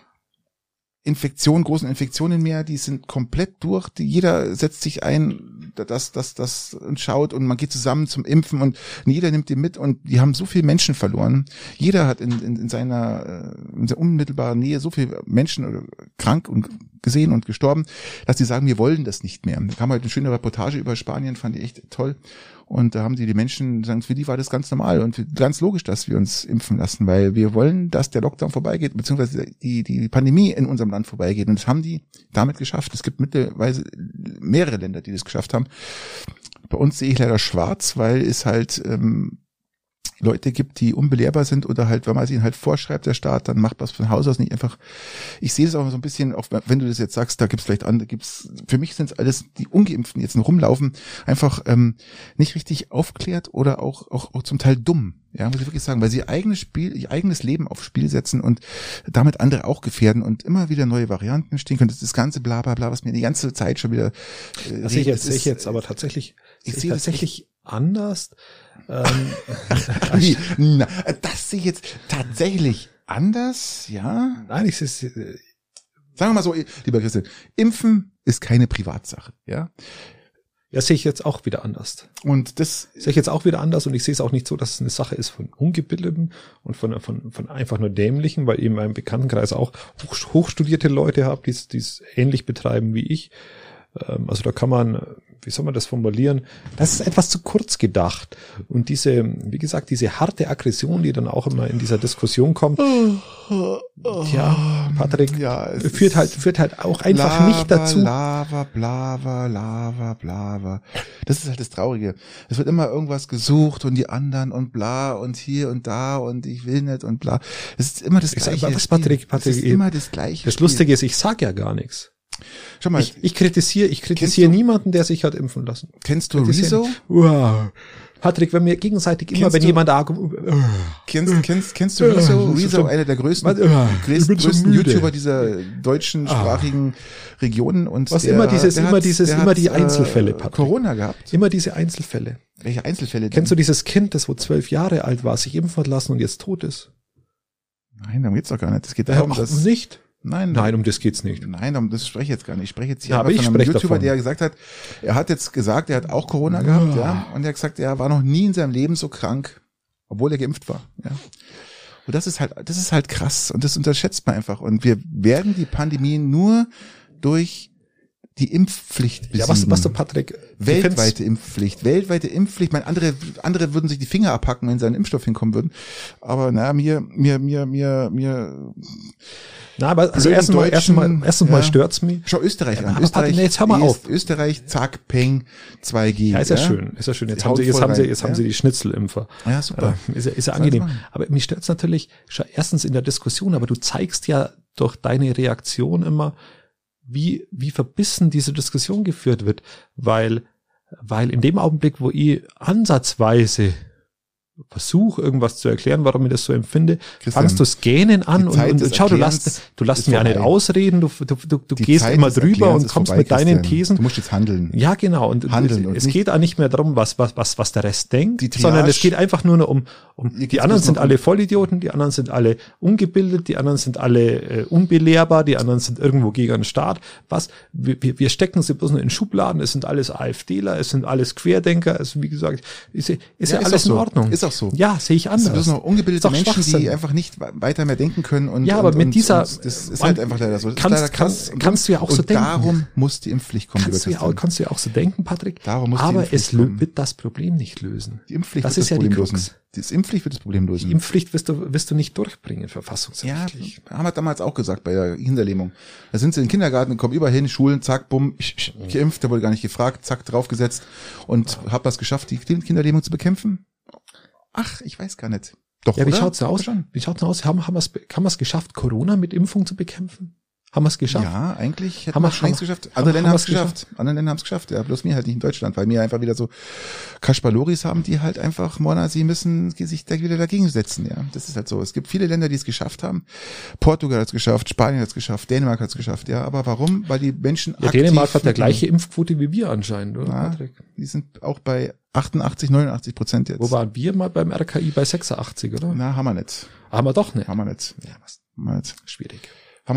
Infektion, großen Infektionen mehr. Die sind komplett durch. Die, jeder setzt sich ein das, das, das und schaut und man geht zusammen zum Impfen und jeder nimmt die mit und die haben so viele Menschen verloren. Jeder hat in, in, in seiner, äh, in seiner unmittelbaren Nähe so viele Menschen krank und gesehen und gestorben, dass die sagen, wir wollen das nicht mehr. Da kam halt eine schöne Reportage über Spanien, fand ich echt toll. Und da haben die die Menschen sagen, für die war das ganz normal und ganz logisch, dass wir uns impfen lassen, weil wir wollen, dass der Lockdown vorbeigeht, beziehungsweise die, die Pandemie in unserem Land vorbeigeht. Und das haben die damit geschafft. Es gibt mittlerweile mehrere Länder, die das geschafft haben. Bei uns sehe ich leider schwarz, weil es halt ähm, Leute gibt, die unbelehrbar sind oder halt, wenn man es ihnen halt vorschreibt, der Staat, dann macht man es von Haus aus nicht einfach. Ich sehe es auch so ein bisschen, auch wenn du das jetzt sagst, da gibt es vielleicht andere, gibt's, für mich sind es alles, die Ungeimpften jetzt noch rumlaufen, einfach ähm, nicht richtig aufklärt oder auch, auch, auch zum Teil dumm. Ja, muss ich wirklich sagen, weil sie ihr eigenes Spiel, ihr eigenes Leben aufs Spiel setzen und damit andere auch gefährden und immer wieder neue Varianten stehen können. Das ist das ganze bla bla bla, was mir die ganze Zeit schon wieder. Äh, das sehe ich jetzt, sehe ich jetzt aber tatsächlich, ich sehe tatsächlich anders. Ähm, Na, das sehe ich jetzt tatsächlich anders, ja? Nein, ich sehe äh, Sagen wir mal so, lieber Christian, Impfen ist keine Privatsache, ja? Ja, sehe ich jetzt auch wieder anders. Und das sehe ich jetzt auch wieder anders und ich sehe es auch nicht so, dass es eine Sache ist von Ungebildeten und von, von, von einfach nur Dämlichen, weil eben meinem Bekanntenkreis auch hoch, hochstudierte Leute habe, die es ähnlich betreiben wie ich. Ähm, also da kann man wie soll man das formulieren? Das ist etwas zu kurz gedacht. Und diese, wie gesagt, diese harte Aggression, die dann auch immer in dieser Diskussion kommt, ja, Patrick, ja, führt halt, führt halt auch einfach Lava, nicht dazu. Lava, Blava, Lava, Blava. Das ist halt das Traurige. Es wird immer irgendwas gesucht und die anderen und bla und hier und da und ich will nicht und bla. Es ist immer das Gleiche. Was, Patrick, Patrick, es ist immer das Gleiche. Das Lustige ist, ich sag ja gar nichts. Schau mal, ich, ich kritisiere, ich kritisiere niemanden, der sich hat impfen lassen. Kennst du Rezo? Wow. Patrick, wenn wir gegenseitig immer, kennst wenn du, jemand da kennst, kennst, kennst du Rezo? Rezo, einer der größten, größten, größten so YouTuber dieser deutschen ah. sprachigen Regionen und was der, immer dieses, immer hat, dieses, immer die Einzelfälle, äh, Patrick. Corona gehabt. Immer diese Einzelfälle. Welche Einzelfälle? Denn? Kennst du dieses Kind, das wo zwölf Jahre alt war, sich impfen hat lassen und jetzt tot ist? Nein, darum geht's doch gar nicht. Es geht darum, äh, dass nicht. Nein, nein, um das geht's nicht. Nein, um das spreche ich jetzt gar nicht. Ich spreche jetzt hier ja, aber ich von einem YouTuber, davon. der gesagt hat, er hat jetzt gesagt, er hat auch Corona ja. gehabt, ja, und er hat gesagt, er war noch nie in seinem Leben so krank, obwohl er geimpft war, ja. Und das ist halt, das ist halt krass und das unterschätzt man einfach. Und wir werden die Pandemie nur durch die Impfpflicht besiegen. Ja, was, was du, Patrick? Weltweite Impfpflicht, weltweite Impfpflicht. Ich meine, andere, andere würden sich die Finger abhacken, wenn sie an Impfstoff hinkommen würden. Aber na, mir, mir, mir, mir, mir. Na, aber also erstens mal, erstens mal, erstens mal ja. stört's mich. Schau Österreich ja, an. Österreich, nee, jetzt hör mal auf. Österreich, zack, peng, 2G. Ja, ist ja, ja schön, ist ja schön. Jetzt haben sie, jetzt haben sie, jetzt haben sie die Schnitzelimpfer. Ja, super. Äh, ist ja, ist ja angenehm. Aber mich stört's natürlich, erstens in der Diskussion, aber du zeigst ja durch deine Reaktion immer, wie, wie verbissen diese Diskussion geführt wird, weil, weil in dem Augenblick, wo ich ansatzweise versuche, irgendwas zu erklären, warum ich das so empfinde, Christian, fangst du Gähnen an und, und schau, du lässt, du lässt mir ja nicht ausreden, du, du, du, du gehst immer drüber und kommst vorbei, mit deinen Christian. Thesen. Du musst jetzt handeln. Ja, genau. Und, handeln und es, geht auch nicht mehr darum, was, was, was, was der Rest denkt, sondern es geht einfach nur noch um, um die anderen sind alle Vollidioten, die anderen sind alle ungebildet, die anderen sind alle äh, unbelehrbar, die anderen sind irgendwo gegen den Staat. Was? Wir, wir stecken sie bloß nur in Schubladen, es sind alles AfDler, es sind alles Querdenker, es, wie gesagt, ist, ist ja, ja ist alles in Ordnung. Ist auch so. Ja, sehe ich anders. Das sind noch ungebildete Menschen, die einfach nicht weiter mehr denken können und Ja, aber und, mit und, dieser und das ist halt einfach leider so. Das kannst, leider kannst, kannst du ja auch so denken. darum muss die Impfpflicht kommen. Kannst, du ja, auch, kannst du ja auch so denken, Patrick. Darum muss aber die es kommen. wird das Problem nicht lösen. Die Impfpflicht das wird ist das ja Problem die lösen. Die Impfpflicht wird das Problem lösen. Die Impfpflicht wirst du, wirst du nicht durchbringen, Ja, verfassungsrechtlich. haben wir damals auch gesagt bei der Hinterlähmung. Da sind sie in den Kindergarten, kommen überall hin, Schulen, zack, bumm, geimpft, der wurde gar nicht gefragt, zack, draufgesetzt und hab das geschafft, die Kinderlähmung zu bekämpfen. Ach, ich weiß gar nicht. Doch, Ja, wie oder? schaut's da aus? Wie schaut's da aus? Haben, haben wir's, haben wir's geschafft, Corona mit Impfung zu bekämpfen? Haben wir's geschafft? Ja, eigentlich hätten Haben wir wir- es längst geschafft. Andere Länder haben es wir's geschafft. Andere Länder haben es geschafft. Ja, bloß mir halt nicht in Deutschland, weil wir einfach wieder so Kaspaloris haben, die halt einfach, Mona, sie müssen sich da wieder dagegen setzen. Ja, das ist halt so. Es gibt viele Länder, die es geschafft haben. Portugal hat es geschafft, Spanien hat es geschafft, Dänemark hat es geschafft. Ja, aber warum? Weil die Menschen Ja, Dänemark hat ja mit- gleiche Impfquote wie wir anscheinend, oder, Ja. Patrick? Die sind auch bei 88, 89 Prozent jetzt. Wo waren wir mal beim RKI bei 86, oder? Na, haben wir nicht. Haben wir doch nicht. Haben wir nicht. Ja, was? Haben wir nicht. Schwierig.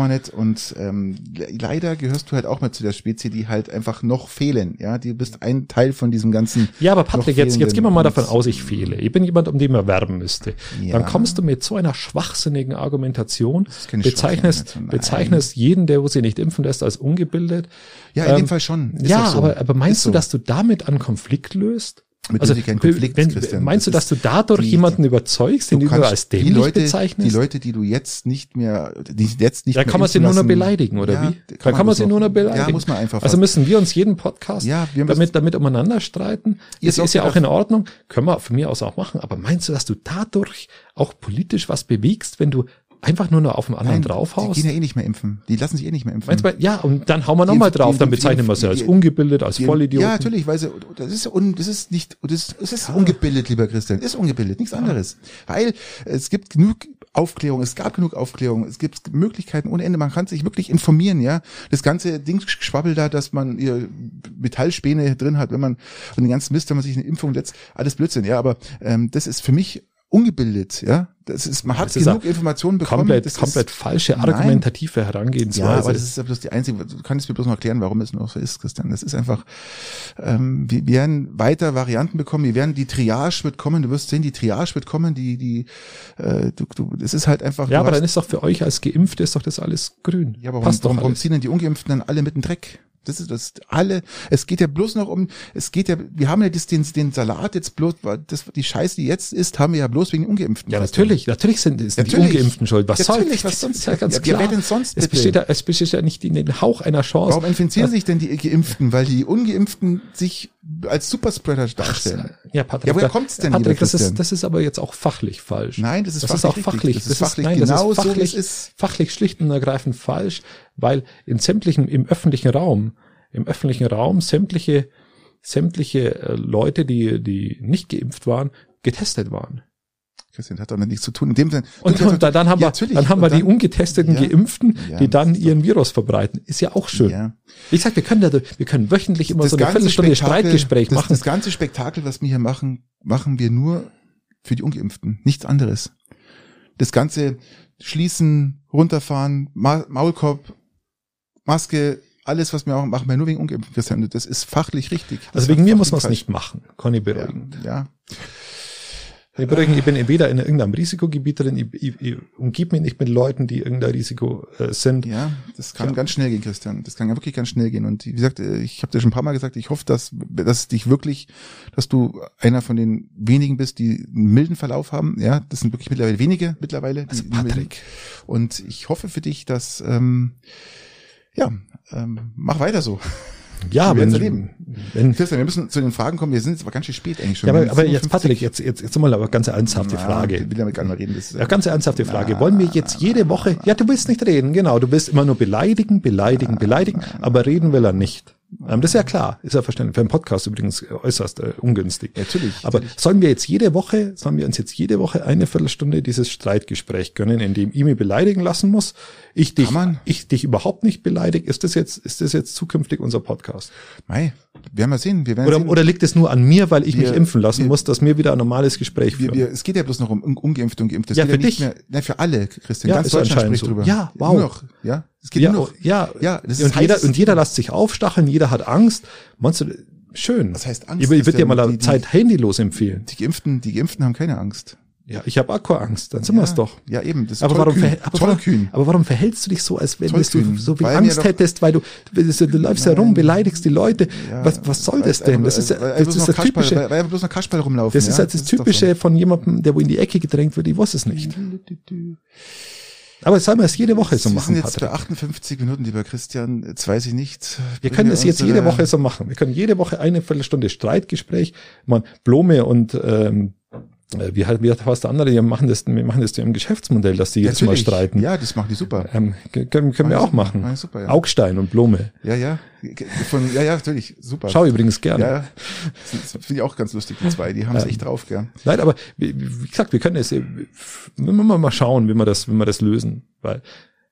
Nicht. Und ähm, le- leider gehörst du halt auch mal zu der Spezie, die halt einfach noch fehlen. Ja, du bist ein Teil von diesem ganzen. Ja, aber Patrick, jetzt, jetzt gehen wir mal davon aus, ich fehle. Ich bin jemand, um den man werben müsste. Ja. Dann kommst du mit so einer schwachsinnigen Argumentation, bezeichnest, bezeichnest jeden, der wo sie nicht impfen lässt, als ungebildet. Ja, in dem Ähm, Fall schon. Ist ja, so. aber, aber meinst Ist du, so. dass du damit einen Konflikt löst? Mit also, dem kein Konflikt, wenn, Christian. meinst du, Das dass du dadurch die- jemanden überzeugst, den du, kannst als die dämlich Leute, bezeichnest? die Leute, die du jetzt nicht mehr, die jetzt nicht da mehr kann man sie nur noch beleidigen, oder ja, wie? Da kann man bloß sie nur noch beleidigen. Ja, muss man einfach. Also müssen wir uns jeden Podcast Ja, damit, damit umeinander streiten. Das ist ja auch in Ordnung. Können wir von mir aus auch machen. Aber meinst du, dass du dadurch auch politisch was bewegst, wenn du einfach nur noch auf den anderen Nein, die draufhaust? gehen ja eh nicht mehr impfen. Die lassen sich eh nicht mehr impfen. Meinst du, ja, und dann hauen wir Die nochmal drauf, die dann bezeichnen wir die sie als ungebildet, als Die- Vollidioten. Ja, natürlich, weil sie, das ist, un, das ist nicht, das, das ist ungebildet, lieber Christian, ist ungebildet, nichts anderes. Weil es gibt genug Aufklärung, es gab genug Aufklärung, es gibt Möglichkeiten ohne Ende, man kann sich wirklich informieren, ja. Das ganze Ding schwabbel da, dass man ihr Metallspäne drin hat, wenn man, und den ganzen Mist, wenn man sich eine Impfung letzt, alles Blödsinn, ja, aber ähm, das ist für mich ungebildet, ja. Das ist, man hat genug Informationen bekommen. komplett, das komplett ist, falsche Nein. argumentative ja, Herangehensweise. aber das ist ja bloß die einzige, du kannst mir bloß noch erklären, warum es noch so ist, Christian. Das ist einfach, ähm, wir werden weiter Varianten bekommen, wir werden, die Triage wird kommen, du wirst sehen, die Triage wird kommen, die, die, äh, du, du, das ist halt einfach. ja, aber hast- dann ist doch für euch als Geimpfte ist doch das alles grün. ja, aber warum, Passt warum, warum alles. ziehen denn die Ungeimpften dann alle mit dem Dreck? Das ist das alle. Es geht ja bloß noch um. Es geht ja. Wir haben ja das, den, den Salat jetzt bloß. Das die Scheiße, die jetzt ist, haben wir ja bloß wegen den Ungeimpften. Ja, natürlich, natürlich sind, sind die Natürlich. Ungeimpften schuld. Was soll Natürlich, was sonst? Ist ja ganz Ja, klar. wer denn sonst, es besteht, ja, es besteht ja nicht den Hauch einer Chance. Warum infizieren sich denn die Geimpften? Weil die Ungeimpften sich als Superspreader darstellen. Ja, Patrick, Ja, woher kommt's denn, Patrick, das ist, das ist aber jetzt auch fachlich falsch. Nein, das ist das ist fachlich auch richtig. fachlich. Das ist fachlich nein, genau das so, ist fachlich, es ist. fachlich schlicht und ergreifend falsch, weil in sämtlichen, im öffentlichen Raum, im öffentlichen Raum sämtliche, sämtliche äh, Leute, die, die nicht geimpft waren, getestet waren. Christian hat damit nichts zu tun. In dem Sinne. Und, und da, dann haben Ja, wir, dann haben wir Und die dann- ungetesteten Ja. Geimpften, Ja, die dann ihren Virus verbreiten. Ist ja auch schön. Wie gesagt, wir können da, wir können wöchentlich immer Das so eine Viertelstunde Streitgespräch das, machen. Das ganze Spektakel, was wir hier machen, machen wir nur für die Ungeimpften. Nichts anderes. Das ganze Schließen, runterfahren, Ma Maulkorb, Maske, alles, was wir machen, machen wir nur wegen Ungeimpften. Das ist fachlich richtig. Das also wegen mir muss man es nicht machen. Falsch. beruhigen. Ja. Ich, beruhigen, ich bin weder in irgendeinem Risikogebiet drin, ich, ich, ich umgib mich nicht mit Leuten, die irgendein Risiko äh, sind. Ja, das kann Ja. ganz schnell gehen, Christian. Das kann ja wirklich ganz schnell gehen. Und wie gesagt, äh, ich habe dir schon ein paar Mal gesagt, ich hoffe, dass, dass dich wirklich, dass du einer von den wenigen bist, die einen milden Verlauf haben. Ja, das sind wirklich mittlerweile wenige mittlerweile. Also. Patrick, Und ich hoffe für dich, dass ähm, ja, ähm, mach weiter so. Ja, Wir wenn, erleben. wenn, Christian, wir müssen zu den Fragen kommen. Wir sind jetzt aber ganz schön spät eigentlich schon. ja, aber, aber jetzt 57. Patrick, jetzt, jetzt, jetzt mal aber ganz ernsthafte Na, Frage. Ich will damit gar nicht mehr reden. Das, Ja, ganz ernsthafte Frage. Wollen wir jetzt jede Woche, ja, du willst nicht reden, genau, du willst immer nur beleidigen, beleidigen, beleidigen, aber reden will er nicht. Ähm, das ist ja klar, ist ja verständlich. Für einen Podcast übrigens äußerst äh, ungünstig. Natürlich, Aber natürlich. sollen wir jetzt jede Woche, sollen wir uns jetzt jede Woche eine Viertelstunde dieses Streitgespräch gönnen, in dem ich mich beleidigen lassen muss, ich dich, Kann man? ich dich überhaupt nicht beleidige? Ist das jetzt, ist das jetzt zukünftig unser Podcast? Mei, werden wir sehen. Wir werden Oder, sehen. oder liegt es nur an mir, weil ich Wir- mich impfen lassen wir- muss, dass wir wieder ein normales Gespräch Wir, wir, es geht ja bloß noch um Un- Ungeimpfte und Geimpfte. Es Ja, für nicht dich. Mehr, nein, für alle, Christian. Ja, Ganz Deutschland spricht so. drüber. Ja, wow. Nur noch, ja. Es geht ja, nur noch. ja, Ja, das und heißt- jeder, und jeder lässt sich aufstacheln, jeder hat Angst. Meinst du, schön. Was heißt Angst, Ich, ich würde dir mal eine Die- Zeit handylos empfehlen. Die Geimpften, die Geimpften haben keine Angst. Ja, ich habe Angst, dann sind wir's doch. Ja, eben. Das ist Aber warum, tollkühn. verhält, aber, warum, Tollkühn. aber warum verhältst du dich so, als wenn du so viel Weil Angst hättest, weil du, du, du läufst herum, beleidigst die Leute. Ja, was, was soll das denn? Das ist, ja- weil das ist das typische, Weil, weil bloß noch Kasperl rumlaufen. das ist ja? halt das doch so. typische von jemandem, der wo in die Ecke gedrängt wird, ich weiß es nicht. Aber sollen wir es jede Woche so Wir machen, sind jetzt Patrick? bei 58 Minuten, lieber Christian. Jetzt weiß ich nicht. Wir können das jetzt jede Woche so machen. Wir können jede Woche eine Viertelstunde Streitgespräch. Man, Blome und ähm, äh, wie, halt- wie der andere, die machen das, wir machen das ja im Geschäftsmodell, dass die jetzt mal Natürlich. streiten. Ja, das machen die super. Ähm, können, können wir auch super. machen. Super, ja. Augstein und Blome. Ja, ja. Von, ja, ja, natürlich. Super. Schau übrigens gerne. Ja, finde ich auch ganz lustig, die zwei. Die haben es echt drauf, gell. Nein, aber wie, wie gesagt, wir können es, äh, wir mal schauen, wie wir das, wie wir das lösen, weil,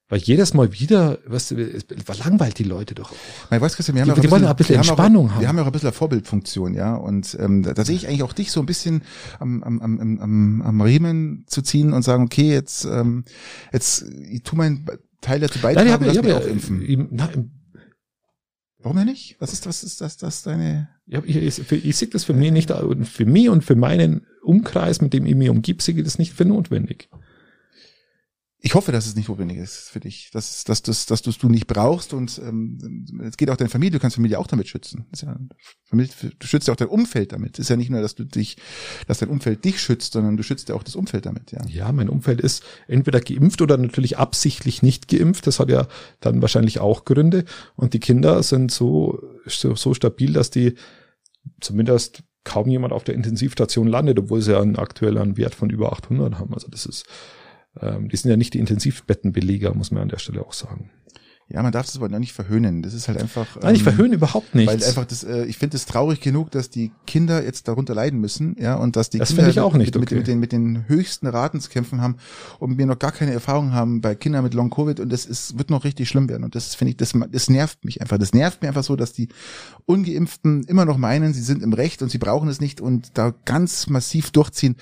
weil jedes Mal wieder, was, es langweilt die Leute doch auch. Ich weiß, Christian, wir haben Die- ja auch die ein bisschen wir haben Entspannung auch, haben. Wir haben ja auch ein bisschen Vorbildfunktion, ja. Und ähm, da, da sehe ich eigentlich auch dich so ein bisschen am, am, am, am- am, Riemen zu ziehen und sagen, okay, jetzt, ähm, jetzt ich tu mein Teil dazu beitragen, Nein, ich habe, wir ich impfen. im- nein, Warum denn nicht? Was ist, was ist das, das deine, ich, ich, ich, ich sehe das für mich nicht, für mich und für meinen Umkreis, mit dem ich mich umgib, sehe ich das nicht für notwendig. Ich hoffe, dass es nicht notwendig ist für dich, dass, dass, dass, dass du es du nicht brauchst und ähm, es geht auch deine Familie, du kannst Familie auch damit schützen. Ja, du schützt ja auch dein Umfeld damit. Es ist ja nicht nur, dass du dich, dass dein Umfeld dich schützt, sondern du schützt ja auch das Umfeld damit, ja. Ja, mein Umfeld ist entweder geimpft oder natürlich absichtlich nicht geimpft. Das hat ja dann wahrscheinlich auch Gründe. Und die Kinder sind so, so, so stabil, dass die zumindest kaum jemand auf der Intensivstation landet, obwohl sie ja aktuell einen Wert von über 800 haben. Also das ist, ähm, die sind ja nicht die Intensivbettenbeleger, muss man an der Stelle auch sagen. Ja, man darf es aber noch nicht verhöhnen. Das ist halt einfach. Nein, ich ähm, verhöhne überhaupt nichts. Weil einfach das, äh, ich finde es traurig genug, dass die Kinder jetzt darunter leiden müssen, ja, und dass die Das Kinder ich auch nicht mit, okay. mit, den, mit den höchsten Raten zu kämpfen haben und wir noch gar keine Erfahrung haben bei Kindern mit Long Covid und das ist, wird noch richtig schlimm werden. Und das finde ich, das, das nervt mich einfach. Das nervt mir einfach so, dass die Ungeimpften immer noch meinen, sie sind im Recht und sie brauchen es nicht und da ganz massiv durchziehen.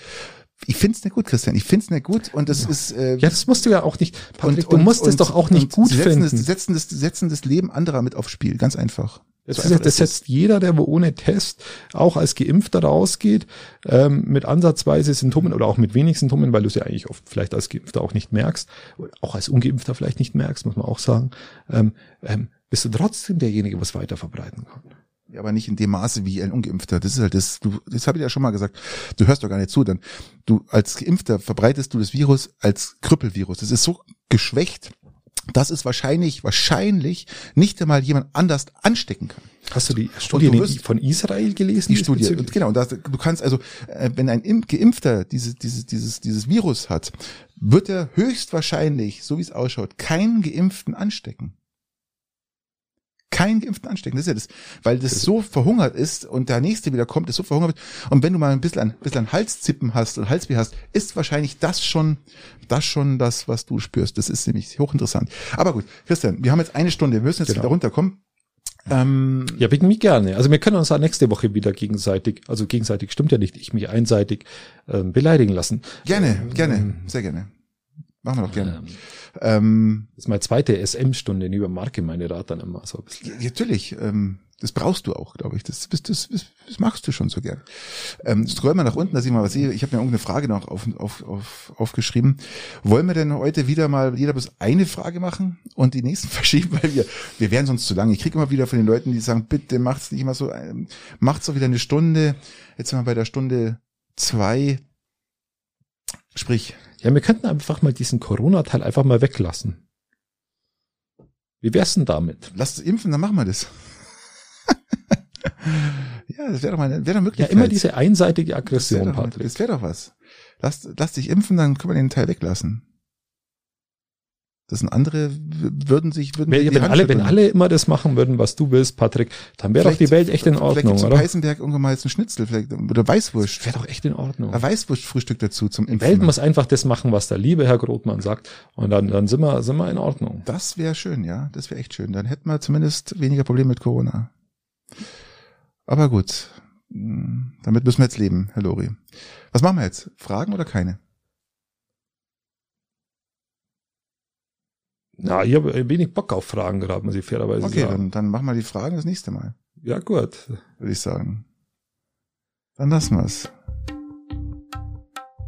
Ich finde es nicht gut, Christian. Ich finde es nicht gut und das ist äh, ja, das musst du ja auch nicht, Patrick, und, du und, musst es doch auch nicht gut setzen finden. Das, setzen, das, setzen das Leben anderer mit aufs Spiel, ganz einfach. Das, So einfach das setzt jeder, der wo ohne Test auch als Geimpfter rausgeht, ähm, mit ansatzweise Symptomen oder auch mit wenig Symptomen, weil du es ja eigentlich oft vielleicht als Geimpfter auch nicht merkst, oder auch als Ungeimpfter vielleicht nicht merkst, muss man auch sagen, ähm, ähm, bist du trotzdem derjenige, was weiter verbreiten kann. Ja, aber nicht in dem Maße wie ein Ungeimpfter. Das ist halt das, du, das habe ich ja schon mal gesagt. Du hörst doch gar nicht zu, dann du als Geimpfter verbreitest du das Virus als Krüppelvirus. Das ist so geschwächt, dass es wahrscheinlich, wahrscheinlich nicht einmal jemand anders anstecken kann. Hast du die Studie du wirst- von Israel gelesen? Die Studie. diesbezüglich? Und genau, und das, du kannst also, äh, wenn ein Im- Geimpfter dieses, dieses, dieses, dieses Virus hat, wird er höchstwahrscheinlich, so wie es ausschaut, keinen Geimpften anstecken. Keinen Geimpften anstecken. Das ist ja das, weil das so verhungert ist und der nächste wieder kommt, ist so verhungert wird. Und wenn du mal ein bisschen ein bisschen Halszippen hast und Halsweh hast, ist wahrscheinlich das schon, das schon das, was du spürst. Das ist nämlich hochinteressant. Aber gut, Christian, wir haben jetzt eine Stunde, wir müssen jetzt Genau. wieder runterkommen. Ähm, Ja, bitte mich gerne. Also wir können uns da nächste Woche wieder gegenseitig, also gegenseitig stimmt ja nicht, ich mich einseitig ähm, beleidigen lassen. gerne, gerne, sehr gerne. Machen wir doch gerne. Ähm, Ähm, das ist meine zweite SM-Stunde über Marke, meine Rat dann immer so ein bisschen. Ja, Natürlich, ähm, das brauchst du auch, glaube ich. Das, das, das, das, machst du schon so gern. Ähm, scroll mal nach unten, dass ich mal was sehe. Ich habe mir irgendeine Frage noch auf, auf, auf, aufgeschrieben. Wollen wir denn heute wieder mal jeder bis eine Frage machen und die nächsten verschieben, weil wir, wir wären sonst zu lang. Ich kriege immer wieder von den Leuten, die sagen, bitte macht's nicht immer so, ähm, macht's doch wieder eine Stunde. Jetzt sind wir bei der Stunde zwei. Sprich, Ja, wir könnten einfach mal diesen Corona-Teil einfach mal weglassen. Wie wär's denn damit? lasst uns impfen, dann machen wir das. ja, das wäre doch mal, wäre doch Ja, Möglichkeit. immer diese einseitige Das Aggression, wäre doch, Patrick. das wär doch was. Lass, lass dich impfen, dann können wir den Teil weglassen. Das sind andere, würden sich, würden Wenn, die wenn, alle, wenn alle immer das machen würden, was du willst, Patrick, dann wäre doch die Vielleicht- Welt echt in Vielleicht Ordnung, in oder? Heisenberg irgendwann mal jetzt ein Schnitzel, vielleicht, oder Weißwurst. Wäre doch echt in Ordnung. Ein Weißwurstfrühstück dazu zum Die Impfen. Welt muss einfach das machen, was der liebe Herr Grothmann sagt. Und dann, dann sind wir, sind wir in Ordnung. Das wäre schön, ja. Das wäre echt schön. Dann hätten wir zumindest weniger Probleme mit Corona. Aber gut. Hm, Damit müssen wir jetzt leben, Herr Lori. Was machen wir jetzt? Fragen oder keine? Na, ich habe wenig Bock auf Fragen gerade, muss ich fairerweise Okay, sagen. dann, dann machen wir die Fragen das nächste Mal, Ja, gut. würde ich sagen. Dann lassen wir's.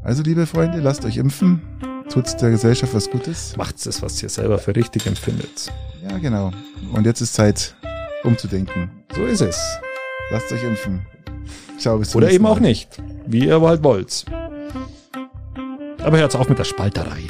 Also, liebe Freunde, lasst euch impfen. Tut's der Gesellschaft was Gutes. Macht's das, was ihr selber für richtig empfindet. Ja, genau. Und jetzt ist Zeit, umzudenken. So ist es. Lasst euch impfen. Ciao, bis zum Oder eben Mal. auch nicht. Wie ihr halt wollt. Aber hört's auf mit der Spalterei.